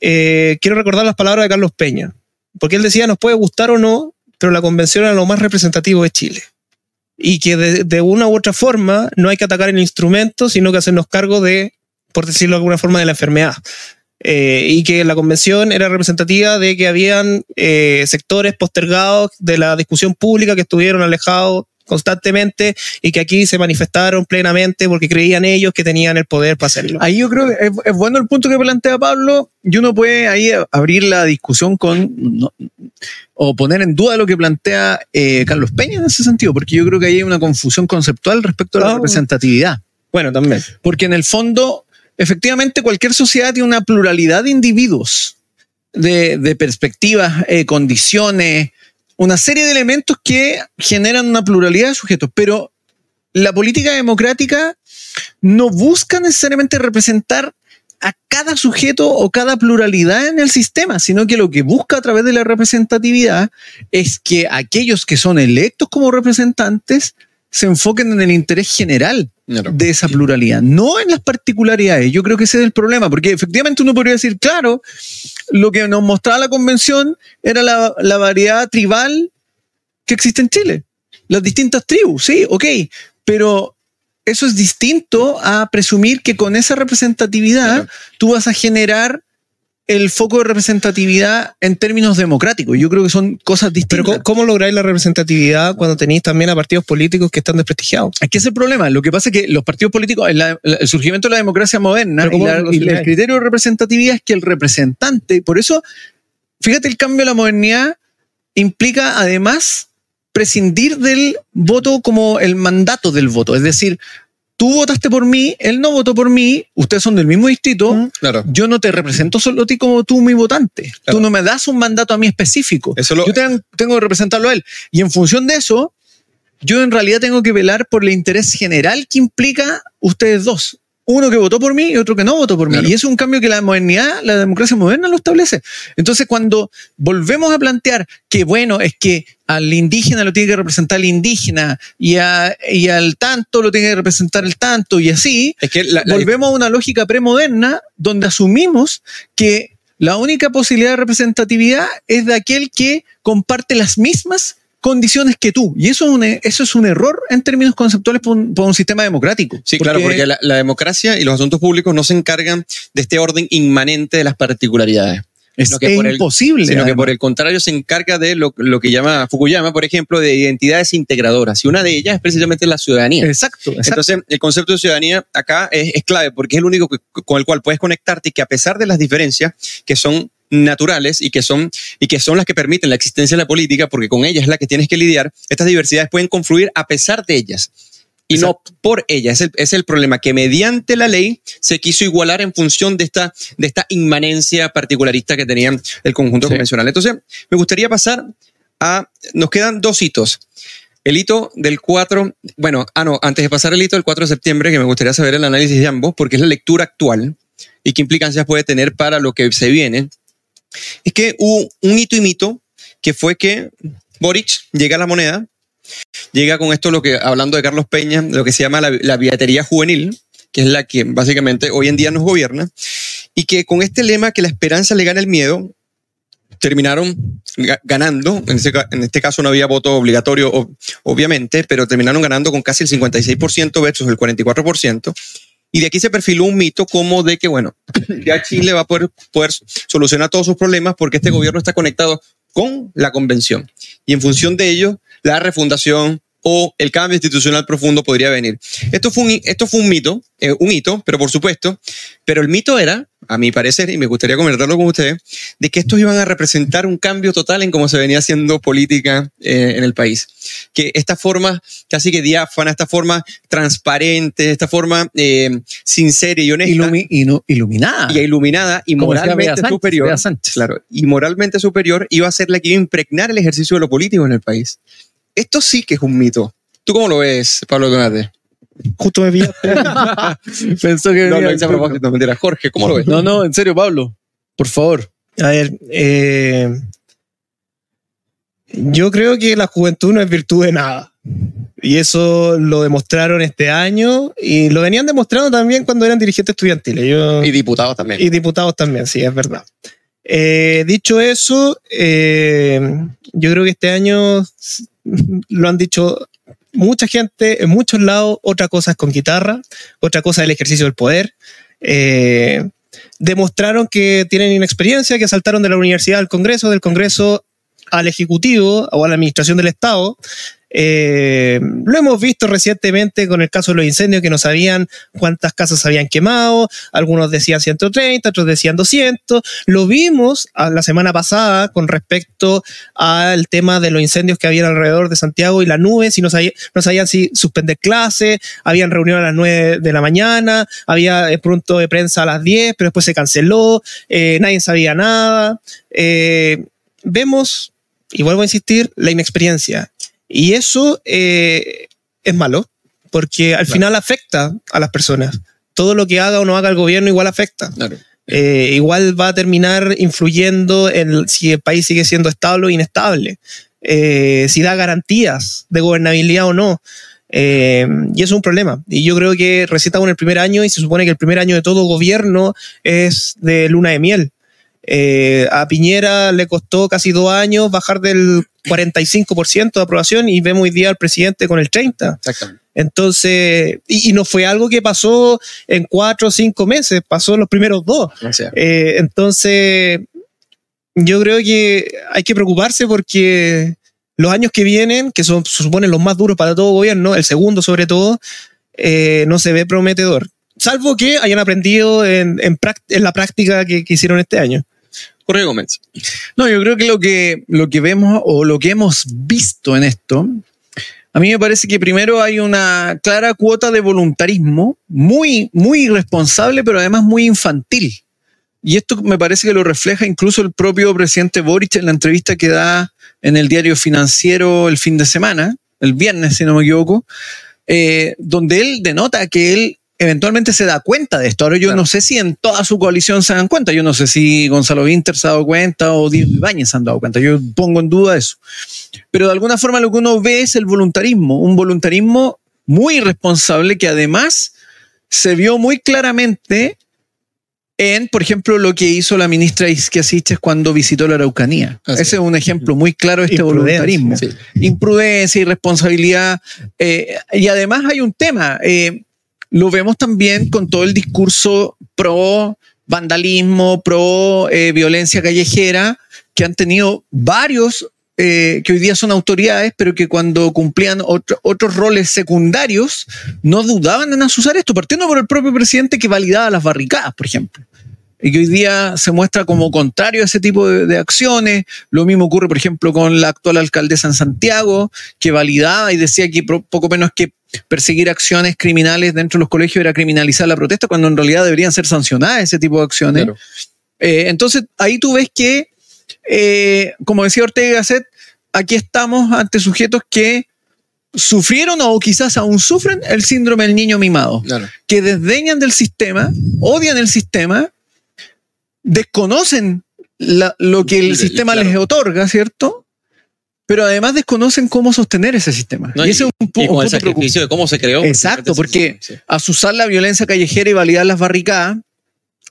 eh, quiero recordar las palabras de Carlos Peña. Porque él decía, nos puede gustar o no, pero la convención era lo más representativo de Chile y que de, una u otra forma no hay que atacar el instrumento, sino que hacernos cargo de, por decirlo de alguna forma, de la enfermedad. Eh, y que la convención era representativa de que habían eh, sectores postergados de la discusión pública que estuvieron alejados constantemente y que aquí se manifestaron plenamente porque creían ellos que tenían el poder para hacerlo. Ahí yo creo que es, bueno el punto que plantea Pablo y uno puede ahí abrir la discusión con o poner en duda lo que plantea eh, Carlos Peña en ese sentido, porque yo creo que ahí hay una confusión conceptual respecto a la representatividad. Bueno, también. Porque en el fondo, efectivamente, cualquier sociedad tiene una pluralidad de individuos, de, perspectivas, eh, condiciones, una serie de elementos que generan una pluralidad de sujetos, pero la política democrática no busca necesariamente representar a cada sujeto o cada pluralidad en el sistema, sino que lo que busca a través de la representatividad es que aquellos que son electos como representantes se enfoquen en el interés general de esa pluralidad, no en las particularidades. Yo creo que ese es el problema, porque efectivamente uno podría decir, claro, lo que nos mostraba la convención era la, la variedad tribal que existe en Chile, las distintas tribus, sí, ok, pero eso es distinto a presumir que con esa representatividad tú vas a generar el foco de representatividad en términos democráticos. Yo creo que son cosas distintas. Pero ¿cómo, lográis la representatividad cuando tenéis también a partidos políticos que están desprestigiados? Aquí es el problema. Lo que pasa es que los partidos políticos, el surgimiento de la democracia moderna y, y el criterio de representatividad es que el representante, por eso, fíjate, el cambio de la modernidad implica además prescindir del voto como el mandato del voto. Es decir, tú votaste por mí, él no votó por mí, ustedes son del mismo distrito, claro. yo no te represento solo a ti como tú, mi votante. Tú no me das un mandato a mí específico. Yo tengo, tengo que representarlo a él. Y en función de eso, yo en realidad tengo que velar por el interés general que implica ustedes dos uno que votó por mí y otro que no votó por mí. Y es un cambio que la modernidad, la democracia moderna lo establece. Entonces, cuando volvemos a plantear que, bueno, es que al indígena lo tiene que representar el indígena y, y al tanto lo tiene que representar el tanto y así, es que volvemos a una lógica premoderna donde asumimos que la única posibilidad de representatividad es de aquel que comparte las mismas condiciones que tú. Y eso es un, eso es un error en términos conceptuales por un, sistema democrático. Sí, claro, porque la, democracia y los asuntos públicos no se encargan de este orden inmanente de las particularidades. Es imposible. sino que por el contrario se encarga de lo, que llama Fukuyama, por ejemplo, de identidades integradoras. Y una de ellas es precisamente la ciudadanía. Exacto. Entonces, el concepto de ciudadanía acá es, clave porque es el único con el cual puedes conectarte y que a pesar de las diferencias que son naturales y que son y que son las que permiten la existencia de la política porque con ellas es la que tienes que lidiar estas diversidades pueden confluir a pesar de ellas. Y no por ellas. Es el, problema que mediante la ley se quiso igualar en función de esta de esta inmanencia particularista que tenía el conjunto convencional. Entonces me gustaría pasar a nos quedan dos hitos. El hito del 4, bueno, ah, no, antes de pasar el hito del 4 de septiembre, que me gustaría saber el análisis de ambos, porque es la lectura actual y qué implicancias puede tener para lo que se viene es que hubo un hito y mito que fue que Boric llega a la moneda, llega con esto, lo que, hablando de Carlos Peña, lo que se llama la, la juvenil, que es la que básicamente hoy en día nos gobierna, y que con este lema que la esperanza le gana el miedo, terminaron ganando, en este, en este, caso no había voto obligatorio, obviamente, pero terminaron ganando con casi el 56% versus el 44%, y de aquí se perfiló un mito como de que, bueno, *clears throat* ya Chile va a poder, poder solucionar todos sus problemas porque este gobierno está conectado con la convención. Y en función de ello, la refundación o el cambio institucional profundo podría venir. Esto fue un, esto fue un mito, eh, un hito, pero por supuesto, pero el mito era, a mi parecer, y me gustaría comentarlo con ustedes, de que estos iban a representar un cambio total en cómo se venía haciendo política eh, en el país. Que esta forma casi que diáfana, esta forma transparente, esta forma eh, sincera y honesta. iluminada. Y iluminada y moralmente superior. Claro, y moralmente superior iba a ser la que iba a impregnar el ejercicio de lo político en el país. Esto sí que es un mito. ¿Tú cómo lo ves, Pablo Donate? Justo me pillaste. *laughs* Pensó que no, no, a propósito, mentira. Jorge, ¿cómo lo ves? No, no, en serio, Pablo. Por favor. A ver, eh, yo creo que la juventud no es virtud de nada. Y eso lo demostraron este año y lo venían demostrando también cuando eran dirigentes estudiantiles. y diputados también. Y diputados también, sí, es verdad. Eh, dicho eso, eh, yo creo que este año *laughs* lo han dicho mucha gente en muchos lados. Otra cosa es con guitarra, otra cosa es el ejercicio del poder. Eh, demostraron que tienen inexperiencia, que saltaron de la universidad al Congreso, del Congreso al Ejecutivo o a la Administración del Estado. Eh, lo hemos visto recientemente con el caso de los incendios que no sabían cuántas casas habían quemado, algunos decían 130, otros decían 200. Lo vimos la semana pasada con respecto al tema de los incendios que había alrededor de Santiago y la nube, si no, sabían, si suspender clases, habían reunión a las 9 de la mañana, había pronto de prensa a las 10, pero después se canceló, eh, nadie sabía nada. Eh, vemos y vuelvo a insistir, la inexperiencia. Y eso eh, es malo, porque al final afecta a las personas. Todo lo que haga o no haga el gobierno igual afecta. Eh, igual va a terminar influyendo en si el país sigue siendo estable o inestable, eh, si da garantías de gobernabilidad o no. y eso es un problema. Y yo creo que receta con el primer año y se supone que el primer año de todo gobierno es de luna de miel. A Piñera le costó casi dos años bajar del 45% de aprobación y vemos hoy día al presidente con el 30%. Exactamente. Entonces, y, no fue algo que pasó en cuatro o cinco meses, pasó en los primeros dos. Eh, entonces, yo creo que hay que preocuparse porque los años que vienen, que son, se suponen los más duros para todo gobierno, el segundo sobre todo, eh, no se ve prometedor. Salvo que hayan aprendido en, la práctica que hicieron este año. Jorge Gómez. No, yo creo que lo que, lo que vemos o lo que hemos visto en esto, a mí me parece que primero hay una clara cuota de voluntarismo, muy, muy irresponsable, pero además muy infantil. Y esto me parece que lo refleja incluso el propio presidente Boric en la entrevista que da en el diario financiero el fin de semana, el viernes, si no me equivoco, eh, donde él denota que él eventualmente se da cuenta de esto. Ahora yo no sé si en toda su coalición se dan cuenta. Yo no sé si Gonzalo Winter se ha dado cuenta o Diego Ibáñez se han dado cuenta. Yo pongo en duda eso. Pero de alguna forma lo que uno ve es el voluntarismo, un voluntarismo muy irresponsable que además se vio muy claramente en, por ejemplo, lo que hizo la ministra Isquia cuando visitó la Araucanía. Ese es un ejemplo muy claro de este voluntarismo. Imprudencia, irresponsabilidad. Eh, y además hay un tema. Eh, lo vemos también con todo el discurso pro vandalismo, pro eh, violencia callejera, que han tenido varios eh, que hoy día son autoridades, pero que cuando cumplían otros roles secundarios, no dudaban en usar esto, partiendo por el propio presidente que validaba las barricadas, por ejemplo y que hoy día se muestra como contrario a ese tipo de, acciones. Lo mismo ocurre, por ejemplo, con la actual alcaldesa en Santiago, que validaba y decía que poco menos que perseguir acciones criminales dentro de los colegios era criminalizar la protesta, cuando en realidad deberían ser sancionadas ese tipo de acciones. Eh, entonces, ahí tú ves que, eh, como decía Ortega Gasset, aquí estamos ante sujetos que sufrieron o quizás aún sufren el síndrome del niño mimado, que desdeñan del sistema, odian el sistema desconocen lo que el sistema les otorga, ¿cierto? Pero además desconocen cómo sostener ese sistema. y, ese es un, poco el sacrificio de cómo se creó. Exacto, porque asusar la violencia callejera y validar las barricadas,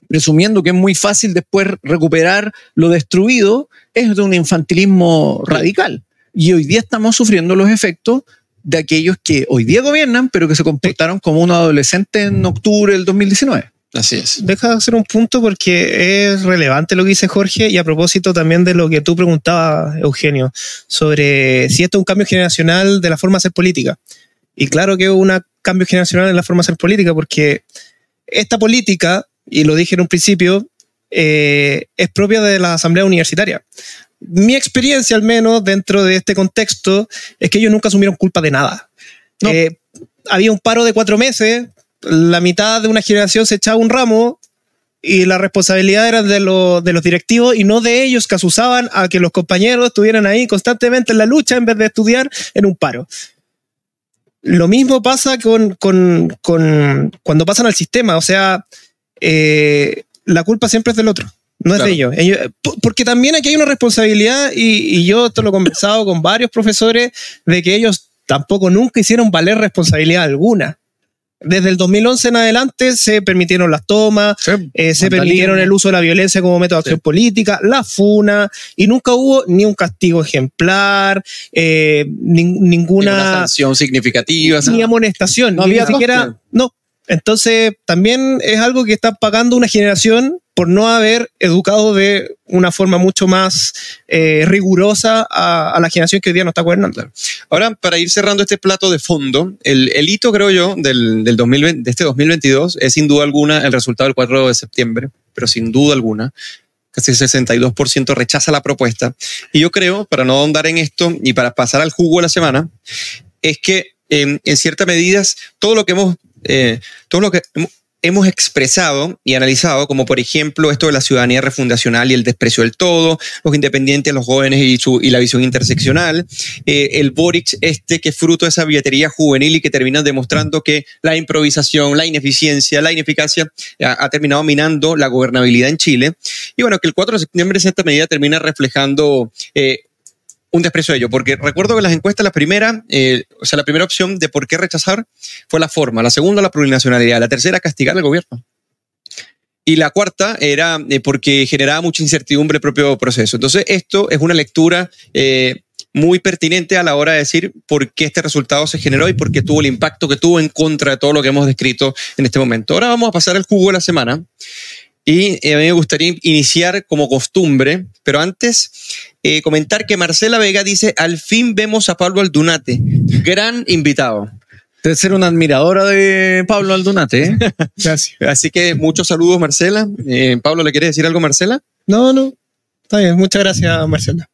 presumiendo que es muy fácil después recuperar lo destruido, es de un infantilismo radical. Y hoy día estamos sufriendo los efectos de aquellos que hoy día gobiernan, pero que se comportaron como un adolescente en octubre del 2019. Así es. Deja de hacer un punto porque es relevante lo que dice Jorge y a propósito también de lo que tú preguntabas, Eugenio, sobre si esto es un cambio generacional de la forma de hacer política. Y claro que es un cambio generacional en la forma de hacer política porque esta política, y lo dije en un principio, eh, es propia de la asamblea universitaria. Mi experiencia, al menos dentro de este contexto, es que ellos nunca asumieron culpa de nada. Eh, había un paro de cuatro meses, la mitad de una generación se echaba un ramo y la responsabilidad era de, de los directivos y no de ellos que asusaban a que los compañeros estuvieran ahí constantemente en la lucha en vez de estudiar en un paro. Lo mismo pasa con, cuando pasan al sistema, o sea, eh, la culpa siempre es del otro. No es de ellos. Porque también aquí hay una responsabilidad, y, yo esto lo he conversado con varios profesores, de que ellos tampoco nunca hicieron valer responsabilidad alguna. Desde el 2011 en adelante se permitieron las tomas, eh, se permitieron el uso de la violencia como método de acción política, la funa, y nunca hubo ni un castigo ejemplar, eh, ninguna sanción significativa, ni amonestación, no ni siquiera. No. Entonces, también es algo que está pagando una generación por no haber educado de una forma mucho más eh, rigurosa a, la generación que hoy día no está gobernando. Ahora, para ir cerrando este plato de fondo, el, hito, creo yo, del, del 2020, de este 2022 es sin duda alguna el resultado del 4 de septiembre, pero sin duda alguna casi el 62% rechaza la propuesta. Y yo creo, para no ahondar en esto y para pasar al jugo de la semana, es que en ciertas medidas todo lo que hemos, eh, todo lo que hemos expresado y analizado, como por ejemplo esto de la ciudadanía refundacional y el desprecio del todo, los independientes, los jóvenes y, su, y la visión interseccional, eh, el Boric este que es fruto de esa billetería juvenil y que termina demostrando que la improvisación, la ineficiencia, la ineficacia ha, terminado minando la gobernabilidad en Chile. Y bueno, que el 4 de septiembre en cierta medida termina reflejando eh, un desprecio a ello, porque recuerdo que las encuestas, la primera, eh, o sea, la primera opción de por qué rechazar fue la forma, la segunda la plurinacionalidad, la tercera castigar al gobierno. Y la cuarta era eh, porque generaba mucha incertidumbre el propio proceso. Entonces, esto es una lectura eh, muy pertinente a la hora de decir por qué este resultado se generó y por qué tuvo el impacto que tuvo en contra de todo lo que hemos descrito en este momento. Ahora vamos a pasar al jugo de la semana. Y a mí me gustaría iniciar como costumbre, pero antes eh, comentar que Marcela Vega dice, al fin vemos a Pablo Aldunate, gran invitado. Debe ser una admiradora de Pablo Aldunate. ¿eh? *laughs* Gracias. Así que muchos saludos, Marcela. Eh, Pablo, ¿le quiere decir algo, Marcela? No, no. Está bien. Muchas gracias, Marcela.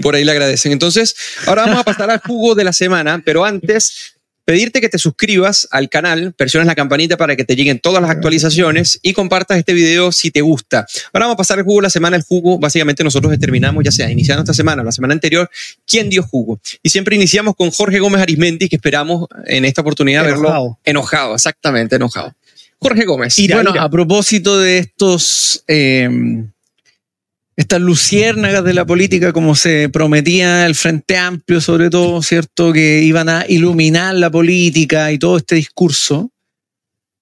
Por ahí le agradecen. Entonces, ahora vamos a pasar al jugo de la semana, pero antes pedirte que te suscribas al canal, presiones la campanita para que te lleguen todas las actualizaciones y compartas este video si te gusta. Ahora vamos a pasar el jugo de la semana. El jugo, básicamente nosotros determinamos, ya sea iniciando esta semana o la semana anterior, quién dio jugo. Y siempre iniciamos con Jorge Gómez Arismendi, que esperamos en esta oportunidad verlo enojado, exactamente enojado. Jorge Gómez. Y bueno, a propósito de estos... Eh, estas luciérnagas de la política, como se prometía el Frente Amplio, sobre todo, ¿cierto? Que iban a iluminar la política y todo este discurso.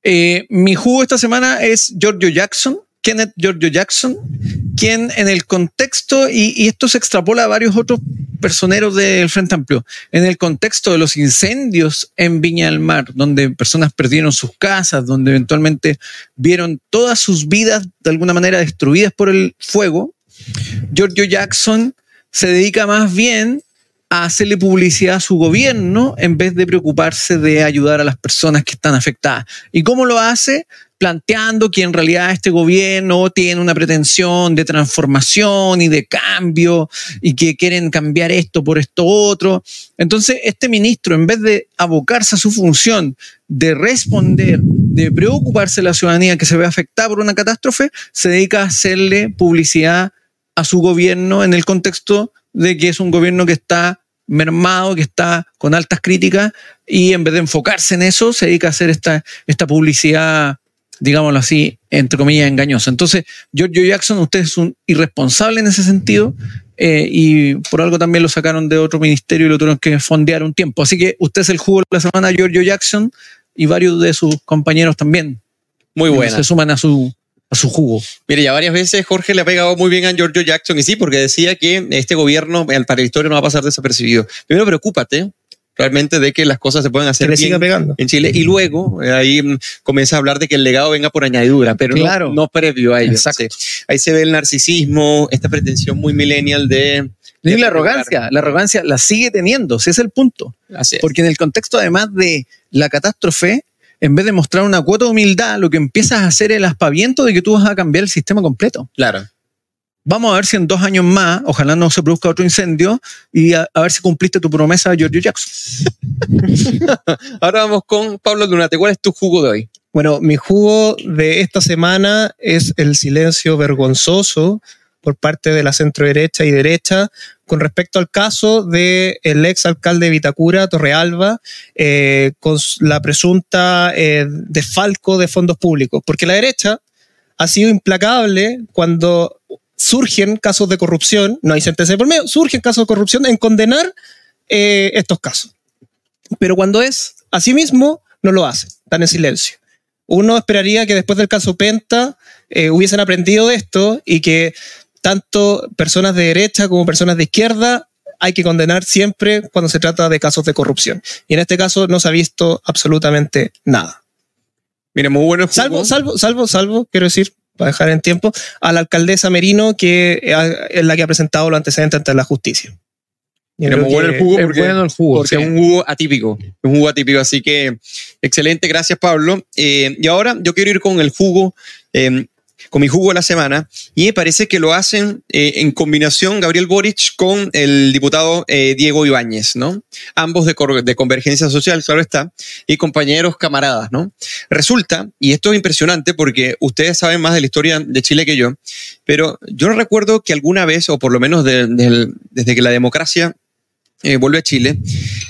Eh, mi jugo esta semana es Giorgio Jackson, Kenneth Giorgio Jackson, quien en el contexto, y, y, esto se extrapola a varios otros personeros del Frente Amplio, en el contexto de los incendios en Viña del Mar, donde personas perdieron sus casas, donde eventualmente vieron todas sus vidas de alguna manera destruidas por el fuego, Giorgio Jackson se dedica más bien a hacerle publicidad a su gobierno en vez de preocuparse de ayudar a las personas que están afectadas. ¿Y cómo lo hace? Planteando que en realidad este gobierno tiene una pretensión de transformación y de cambio y que quieren cambiar esto por esto otro. Entonces, este ministro, en vez de abocarse a su función de responder, de preocuparse de la ciudadanía que se ve afectada por una catástrofe, se dedica a hacerle publicidad a su gobierno en el contexto de que es un gobierno que está mermado, que está con altas críticas y en vez de enfocarse en eso, se dedica a hacer esta, esta publicidad, digámoslo así, entre comillas, engañosa. Entonces, Giorgio Jackson, usted es un irresponsable en ese sentido eh, y por algo también lo sacaron de otro ministerio y lo tuvieron que fondear un tiempo. Así que usted es el jugo de la semana, Giorgio Jackson, y varios de sus compañeros también. Muy buena. Se suman a su, a su jugo. Mire, ya varias veces Jorge le ha pegado muy bien a Giorgio Jackson y sí, porque decía que este gobierno para la historia no va a pasar desapercibido. Primero, preocúpate realmente de que las cosas se pueden hacer bien pegando. en Chile y luego eh, ahí mm, comienza a hablar de que el legado venga por añadidura, pero no, no, previo a ello. Ahí se ve el narcisismo, esta pretensión muy millennial de... y la arrogancia, la arrogancia la sigue teniendo, ese es el punto. Porque en el contexto además de la catástrofe, en vez de mostrar una cuota de humildad, lo que empiezas a hacer es el aspaviento de que tú vas a cambiar el sistema completo. Claro. Vamos a ver si en dos años más, ojalá no se produzca otro incendio, y a, ver si cumpliste tu promesa a Giorgio Jackson. *laughs* Ahora vamos con Pablo Lunate. ¿Cuál es tu jugo de hoy? Bueno, mi jugo de esta semana es el silencio vergonzoso por parte de la centro derecha y derecha con respecto al caso del el ex alcalde de Vitacura, Torrealba, eh, con la presunta eh, desfalco de fondos públicos. Porque la derecha ha sido implacable cuando surgen casos de corrupción, no hay sentencia por medio, surgen casos de corrupción en condenar eh, estos casos. Pero cuando es así mismo, no lo hace, están en silencio. Uno esperaría que después del caso Penta hubiesen aprendido de esto y que tanto personas de derecha como personas de izquierda hay que condenar siempre cuando se trata de casos de corrupción. Y en este caso no se ha visto absolutamente nada. Mira, muy bueno. Salvo, salvo, salvo, salvo, quiero decir, para dejar en tiempo, a la alcaldesa Merino, que es la que ha presentado los antecedentes ante la justicia. Era muy bueno el jugo porque, el jugo, es un jugo atípico, un jugo atípico, así que excelente, gracias Pablo. Eh, y ahora yo quiero ir con el jugo eh, con mi jugo de la semana y me parece que lo hacen eh, en combinación Gabriel Boric con el diputado eh, Diego Ibáñez, ¿no? Ambos de, Convergencia Social, claro está, y compañeros camaradas, ¿no? Resulta, y esto es impresionante porque ustedes saben más de la historia de Chile que yo, pero yo no recuerdo que alguna vez, o por lo menos desde que la democracia eh, vuelve a Chile,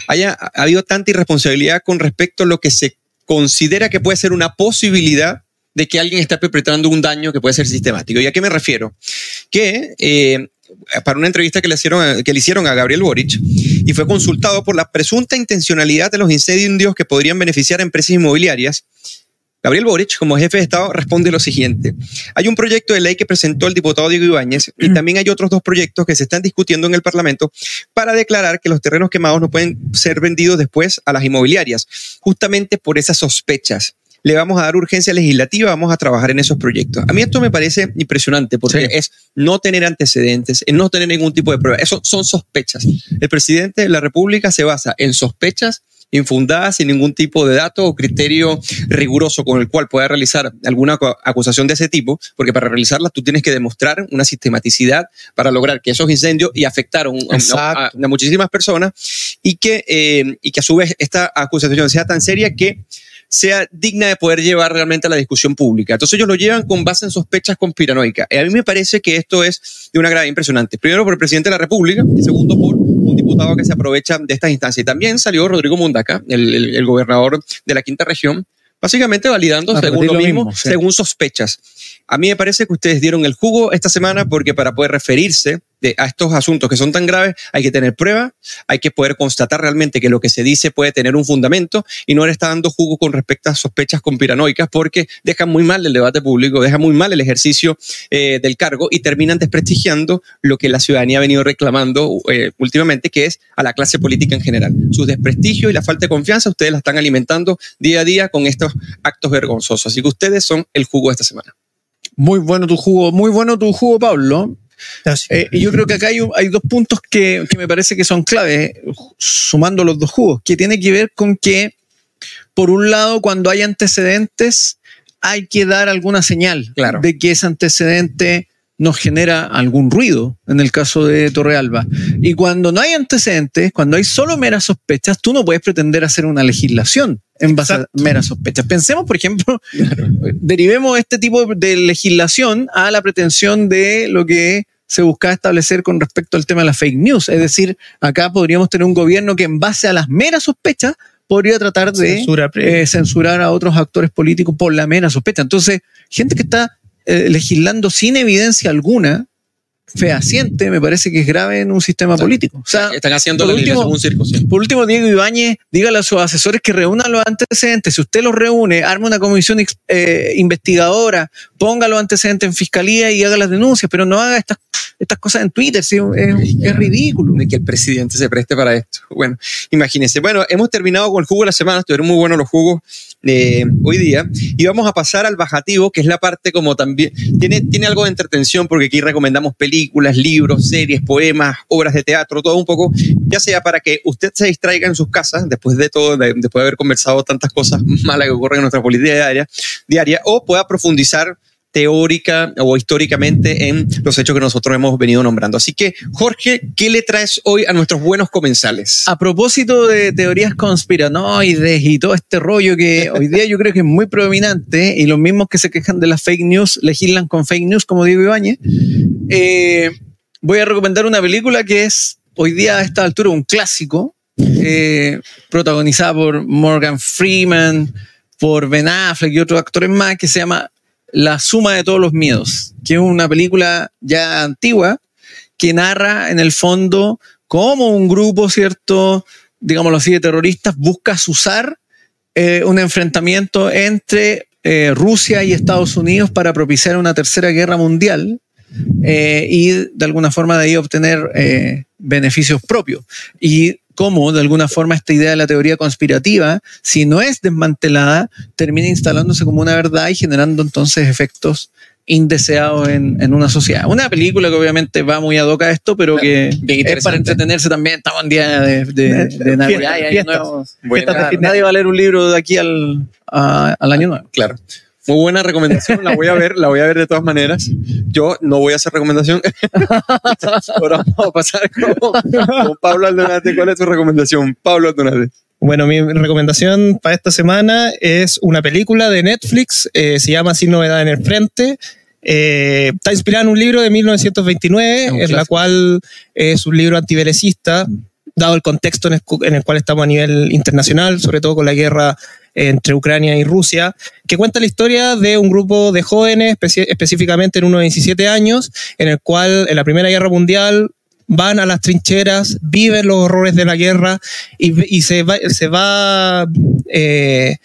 haya habido tanta irresponsabilidad con respecto a lo que se considera que puede ser una posibilidad de que alguien está perpetrando un daño que puede ser sistemático. ¿Y a qué me refiero? Que eh, para una entrevista que le, hicieron, que le hicieron a Gabriel Boric y fue consultado por la presunta intencionalidad de los incendios que podrían beneficiar a empresas inmobiliarias, Gabriel Boric, como jefe de Estado, responde lo siguiente. Hay un proyecto de ley que presentó el diputado Diego Ibáñez y también hay otros dos proyectos que se están discutiendo en el Parlamento para declarar que los terrenos quemados no pueden ser vendidos después a las inmobiliarias, justamente por esas sospechas le vamos a dar urgencia legislativa, vamos a trabajar en esos proyectos. A mí esto me parece impresionante porque es no tener antecedentes, es no tener ningún tipo de prueba. Eso son sospechas. El presidente de la República se basa en sospechas infundadas sin ningún tipo de dato o criterio riguroso con el cual pueda realizar alguna acusación de ese tipo, porque para realizarla tú tienes que demostrar una sistematicidad para lograr que esos incendios y afectaron a, muchísimas personas y que, eh, y que a su vez esta acusación sea tan seria que sea digna de poder llevar realmente a la discusión pública. Entonces ellos lo llevan con base en sospechas conspiranoicas. Y a mí me parece que esto es de una gravedad impresionante. Primero por el presidente de la República y segundo por un diputado que se aprovecha de estas instancias. Y también salió Rodrigo Mundaca, el, el gobernador de la quinta región, básicamente validando según lo, mismo, según sospechas. A mí me parece que ustedes dieron el jugo esta semana porque para poder referirse a estos asuntos que son tan graves hay que tener pruebas, hay que poder constatar realmente que lo que se dice puede tener un fundamento y no le está dando jugo con respecto a sospechas conspiranoicas porque dejan muy mal el debate público, dejan muy mal el ejercicio eh, del cargo y terminan desprestigiando lo que la ciudadanía ha venido reclamando eh, últimamente, que es a la clase política en general. Su desprestigio y la falta de confianza ustedes la están alimentando día a día con estos actos vergonzosos. Así que ustedes son el jugo de esta semana. Muy bueno tu jugo, muy bueno tu jugo, Pablo. Eh, y yo creo que acá hay, hay dos puntos que, que, me parece que son claves, sumando los dos jugos, que tiene que ver con que, por un lado, cuando hay antecedentes, hay que dar alguna señal claro. de que ese antecedente nos genera algún ruido, en el caso de Torrealba. Y cuando no hay antecedentes, cuando hay solo meras sospechas, tú no puedes pretender hacer una legislación en base a meras sospechas. Pensemos, por ejemplo, *laughs* derivemos este tipo de legislación a la pretensión de lo que se buscaba establecer con respecto al tema de la fake news. Es decir, acá podríamos tener un gobierno que en base a las meras sospechas podría tratar de eh, censurar a otros actores políticos por la mera sospecha. Entonces, gente que está eh, legislando sin evidencia alguna, fehaciente, me parece que es grave en un sistema político. O sea, están haciendo por último, un circo. Por último, Diego Ibáñez, dígale a sus asesores que reúnan los antecedentes. Si usted los reúne, arme una comisión eh, investigadora, ponga los antecedentes en fiscalía y haga las denuncias, pero no haga estas estas cosas en Twitter, ¿sí? es, ridículo. De que el presidente se preste para esto. Bueno, imagínense. Bueno, hemos terminado con el jugo de la semana, estuvieron muy buenos los jugos de hoy día. Y vamos a pasar al bajativo, que es la parte como también, tiene, tiene algo de entretención, porque aquí recomendamos películas, libros, series, poemas, obras de teatro, todo un poco, ya sea para que usted se distraiga en sus casas, después de todo, después de haber conversado tantas cosas *laughs* malas que ocurren en nuestra política diaria, diaria o pueda profundizar teórica o históricamente en los hechos que nosotros hemos venido nombrando. Así que, Jorge, ¿qué le traes hoy a nuestros buenos comensales? A propósito de teorías conspiranoides y todo este rollo que hoy día yo creo que es muy predominante y los mismos que se quejan de las fake news legislan con fake news, como Diego Ibáñez, eh, voy a recomendar una película que es hoy día a esta altura un clásico, eh, protagonizada por Morgan Freeman, por Ben Affleck y otros actores más, que se llama La suma de todos los miedos, que es una película ya antigua que narra en el fondo cómo un grupo, ¿cierto? Digámoslo así, de terroristas busca usar eh, un enfrentamiento entre eh, Rusia y Estados Unidos para propiciar una tercera guerra mundial eh, y de alguna forma de ahí obtener beneficios propios. Y cómo de alguna forma esta idea de la teoría conspirativa, si no es desmantelada, termina instalándose como una verdad y generando entonces efectos indeseados en, en una sociedad. Una película que obviamente va muy a doca a esto, pero que es para entretenerse también. Estamos en día de, de, de Navidad y Año Nuevo. Nadie va a leer un libro de aquí al, a- al año nuevo. Claro. Muy buena recomendación, la voy a ver, la voy a ver de todas maneras. Yo no voy a hacer recomendación. *laughs* Ahora vamos a pasar con, con Pablo Aldonate. ¿Cuál es tu recomendación? Pablo Aldonate. Bueno, mi recomendación para esta semana es una película de Netflix, eh, se llama Sin Novedad en el Frente. Eh, está inspirada en un libro de 1929, Es un en la cual es un libro antibelecista, dado el contexto en el, cu- en el cual estamos a nivel internacional, sobre todo con la guerra entre Ucrania y Rusia, que cuenta la historia de un grupo de jóvenes, específicamente en unos 17 años, en el cual en la Primera Guerra Mundial van a las trincheras, viven los horrores de la guerra y, y se va, se va, eh,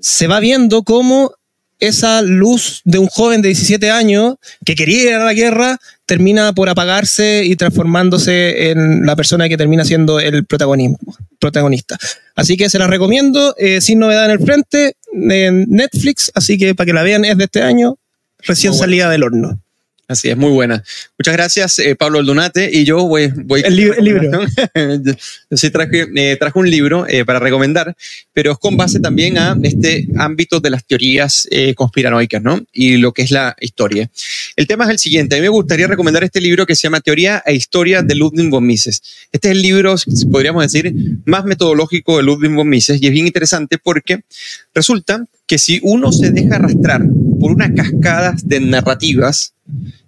se va viendo cómo esa luz de un joven de 17 años que quería ir a la guerra termina por apagarse y transformándose en la persona que termina siendo el protagonismo, protagonista. Así que se la recomiendo, eh, sin novedad en el frente, en Netflix, así que para que la vean es de este año, recién bueno. salida del horno. Así es, muy buena. Muchas gracias, eh, Pablo Aldonate. Y yo voy. voy El li- el libro. *laughs* yo sí traje, eh, traje un libro eh, para recomendar, pero es con base también a este ámbito de las teorías eh, conspiranoicas, ¿no? Y lo que es la historia. El tema es el siguiente. A mí me gustaría recomendar este libro que se llama Teoría e Historia de Ludwig von Mises. Este es el libro, podríamos decir, más metodológico de Ludwig von Mises y es bien interesante porque resulta que si uno se deja arrastrar por unas cascadas de narrativas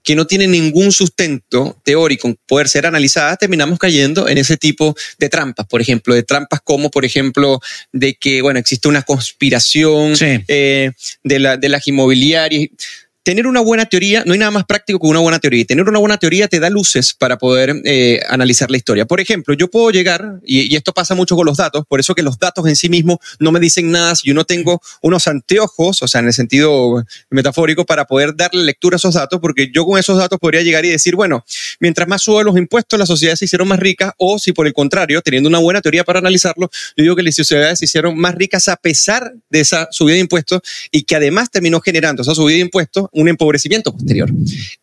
que no tienen ningún sustento teórico en poder ser analizadas, terminamos cayendo en ese tipo de trampas, por ejemplo, de trampas como, por ejemplo, de que, bueno, existe una conspiración Sí. eh, de, la, de las inmobiliarias. Tener una buena teoría, no hay nada más práctico que una buena teoría. Tener una buena teoría te da luces para poder eh, analizar la historia. Por ejemplo, yo puedo llegar, y, y esto pasa mucho con los datos, por eso que los datos en sí mismos no me dicen nada. Si yo no tengo unos anteojos, o sea, en el sentido metafórico, para poder darle lectura a esos datos, porque yo con esos datos podría llegar y decir, bueno, mientras más suben los impuestos, las sociedades se hicieron más ricas, o si por el contrario, teniendo una buena teoría para analizarlo, yo digo que las sociedades se hicieron más ricas a pesar de esa subida de impuestos y que además terminó generando esa subida de impuestos un empobrecimiento posterior.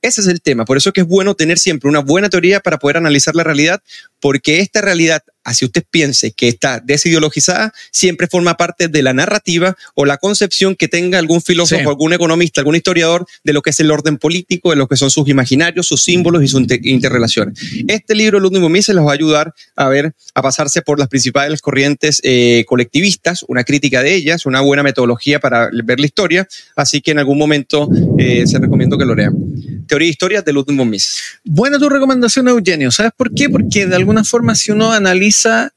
Ese es el tema. Por eso es que es bueno tener siempre una buena teoría para poder analizar la realidad, porque esta realidad, así usted piense que está desideologizada, siempre forma parte de la narrativa o la concepción que tenga algún filósofo, Sí. algún economista, algún historiador de lo que es el orden político, de lo que son sus imaginarios, sus símbolos y sus inter- interrelaciones. Este libro, Ludwig von Mises, los va a ayudar a ver, a pasarse por las principales corrientes eh, colectivistas, una crítica de ellas, una buena metodología para ver la historia, así que en algún momento eh, se recomiendo que lo lean. Teoría e de Ludwig von Mises. Buena tu recomendación, Eugenio. ¿Sabes por qué? Porque de alguna forma, si uno analiza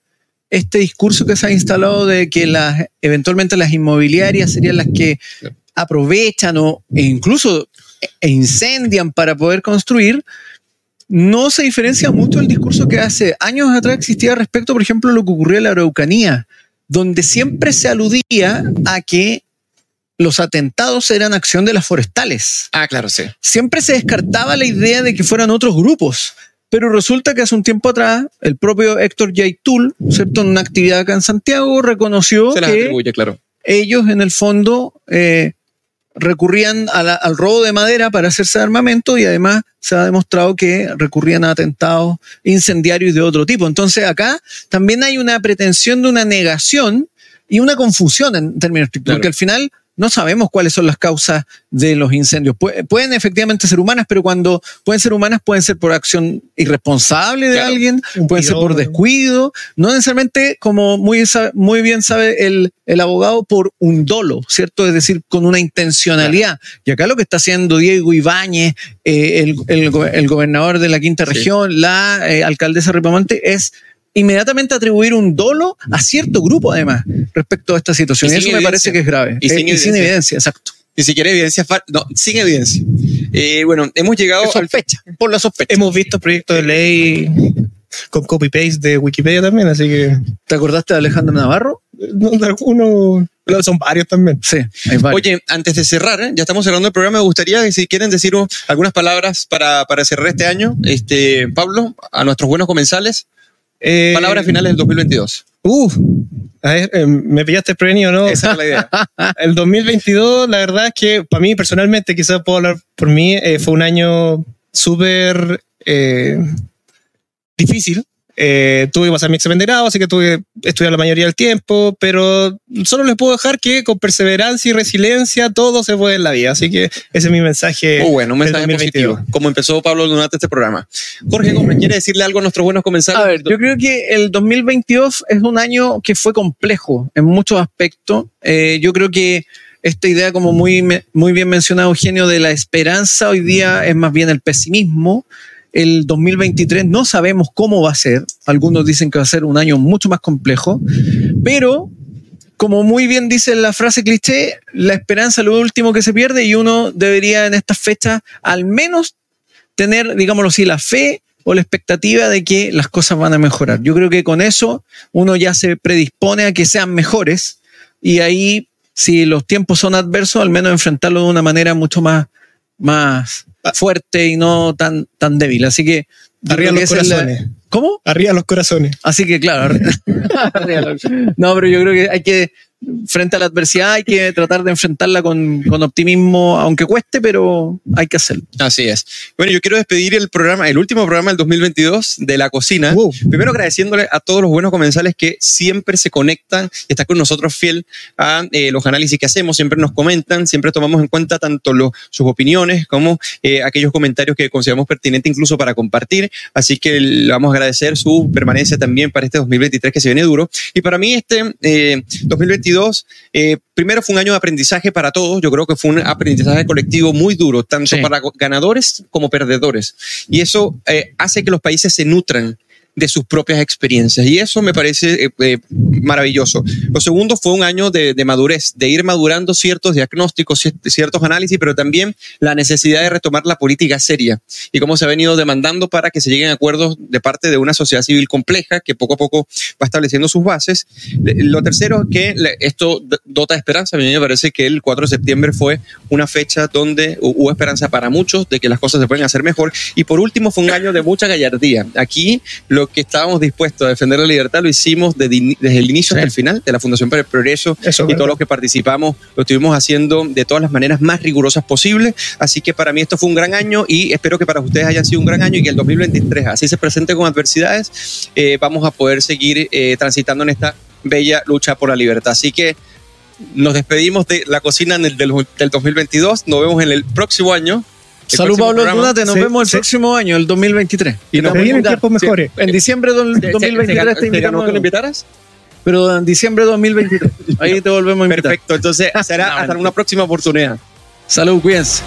este discurso que se ha instalado de que las, eventualmente las inmobiliarias serían las que aprovechan o e incluso e incendian para poder construir, no se diferencia mucho del discurso que hace años atrás existía respecto, por ejemplo, a lo que ocurrió en la Araucanía, donde siempre se aludía a que los atentados eran acción de las forestales Ah, claro, sí. siempre se descartaba la idea de que fueran otros grupos. Pero resulta que hace un tiempo atrás, el propio Héctor J. Tool, ¿cierto? en una actividad acá en Santiago, reconoció Se las que atribuye, claro. ellos en el fondo eh, recurrían la- al robo de madera para hacerse de armamento y además se ha demostrado que recurrían a atentados incendiarios de otro tipo. Entonces acá también hay una pretensión de una negación y una confusión en términos estrictos, Claro. porque al final no sabemos cuáles son las causas de los incendios. Pu- pueden efectivamente ser humanas, pero cuando pueden ser humanas pueden ser por acción irresponsable de Claro. alguien, pueden ser por descuido, no necesariamente, como muy, muy bien sabe el, el abogado, por un dolo, ¿cierto? Es decir, con una intencionalidad. Y acá lo que está haciendo Diego Ibáñez, eh, el, el go- el gobernador de la quinta Sí. región, la eh, alcaldesa Ripamonte, es inmediatamente atribuir un dolo a cierto grupo, además, respecto a esta situación. Y Y, sin eso me evidencia. parece que es grave. Y sin Eh, evidencia. evidencia, exacto. Ni siquiera evidencia, no, sin evidencia. Eh, bueno, hemos llegado a sospecha, por la sospecha. Hemos visto proyectos de ley con copy-paste de Wikipedia también, así que... ¿Te acordaste de Alejandro Navarro? No, algunos, son varios también. Sí, hay varios. Oye, antes de cerrar, ¿eh? ya estamos cerrando el programa, me gustaría que si quieren decir algunas palabras para, para cerrar este año, este, Pablo, a nuestros buenos comensales. Eh, palabras finales del 2022. Uh, a ver, eh, me pillaste premio, ¿no? Esa es la idea. *laughs* el 2022, la verdad es que para mí personalmente, quizás puedo hablar por mí, fue un año súper difícil. Eh, tuve que pasar mi examen de grado, así que tuve que estudiar la mayoría del tiempo, pero solo les puedo dejar que con perseverancia y resiliencia todo se puede en la vida. Así que ese es mi mensaje. Muy bueno, un mensaje positivo, como empezó Pablo durante este programa. Jorge Gómez, ¿quiere decirle algo a nuestros buenos comensales? A ver, yo creo que el 2022 es un año que fue complejo en muchos aspectos. Eh, yo creo que esta idea, como muy, muy bien mencionado Eugenio, de la esperanza hoy día es más bien el pesimismo el 2023 no sabemos cómo va a ser. Algunos dicen que va a ser un año mucho más complejo, pero como muy bien dice la frase cliché, la esperanza es lo último que se pierde y uno debería en estas fechas al menos tener, digámoslo así, la fe o la expectativa de que las cosas van a mejorar. Yo creo que con eso uno ya se predispone a que sean mejores y ahí, si los tiempos son adversos, al menos enfrentarlo de una manera mucho más, más fuerte y no tan, tan débil. Así que. Arriba los corazones. ¿Cómo? Arriba los corazones. Así que, claro. *laughs* *laughs* no, pero yo creo que hay que frente a la adversidad hay que tratar de enfrentarla con, con, optimismo, aunque cueste, pero hay que hacerlo. Así es. Bueno, yo quiero despedir el programa, el último programa del 2022 de La Cocina. Primero agradeciéndole a todos los buenos comensales que siempre se conectan y están con nosotros fiel a eh, los análisis que hacemos, siempre nos comentan, siempre tomamos en cuenta tanto sus opiniones como eh, aquellos comentarios que consideramos pertinentes incluso para compartir. Así que le vamos a agradecer su permanencia también para este 2023 que se viene duro. Y para mí este 2022 eh, eh, primero fue un año de aprendizaje para todos. Yo creo que fue un aprendizaje colectivo muy duro, tanto para ganadores como perdedores. Y eso eh, hace que los países se nutran de sus propias experiencias. Y eso me parece eh, eh, maravilloso. Lo segundo fue un año de, madurez, de ir madurando ciertos diagnósticos, ciertos análisis, pero también la necesidad de retomar la política seria y cómo se ha venido demandando para que se lleguen acuerdos de parte de una sociedad civil compleja que poco a poco va estableciendo sus bases. Lo tercero es que esto dota de esperanza. A mí me parece que el 4 de septiembre fue una fecha donde hubo esperanza para muchos de que las cosas se pueden hacer mejor. Y por último fue un año de mucha gallardía. Aquí lo que estábamos dispuestos a defender la libertad lo hicimos desde el inicio hasta el final de la Fundación para el Progreso y todos los que participamos lo estuvimos haciendo de todas las maneras más rigurosas posibles. Así que para mí esto fue un gran año y espero que para ustedes haya sido un gran año y que el 2023 así se presente con adversidades, eh, vamos a poder seguir eh, transitando en esta bella lucha por la libertad. Así que nos despedimos de la cocina del, del 2022. Nos vemos en el próximo año Salud Pablo Dunate, nos vemos el próximo año, el 2023. Y nos vienen tiempos mejores. En diciembre del 2023 te invitamos que lo invitaras. Pero en diciembre de 2023. *laughs* Ahí te volvemos a invitar. Perfecto, entonces será *laughs* hasta una próxima oportunidad. Salud, cuídense.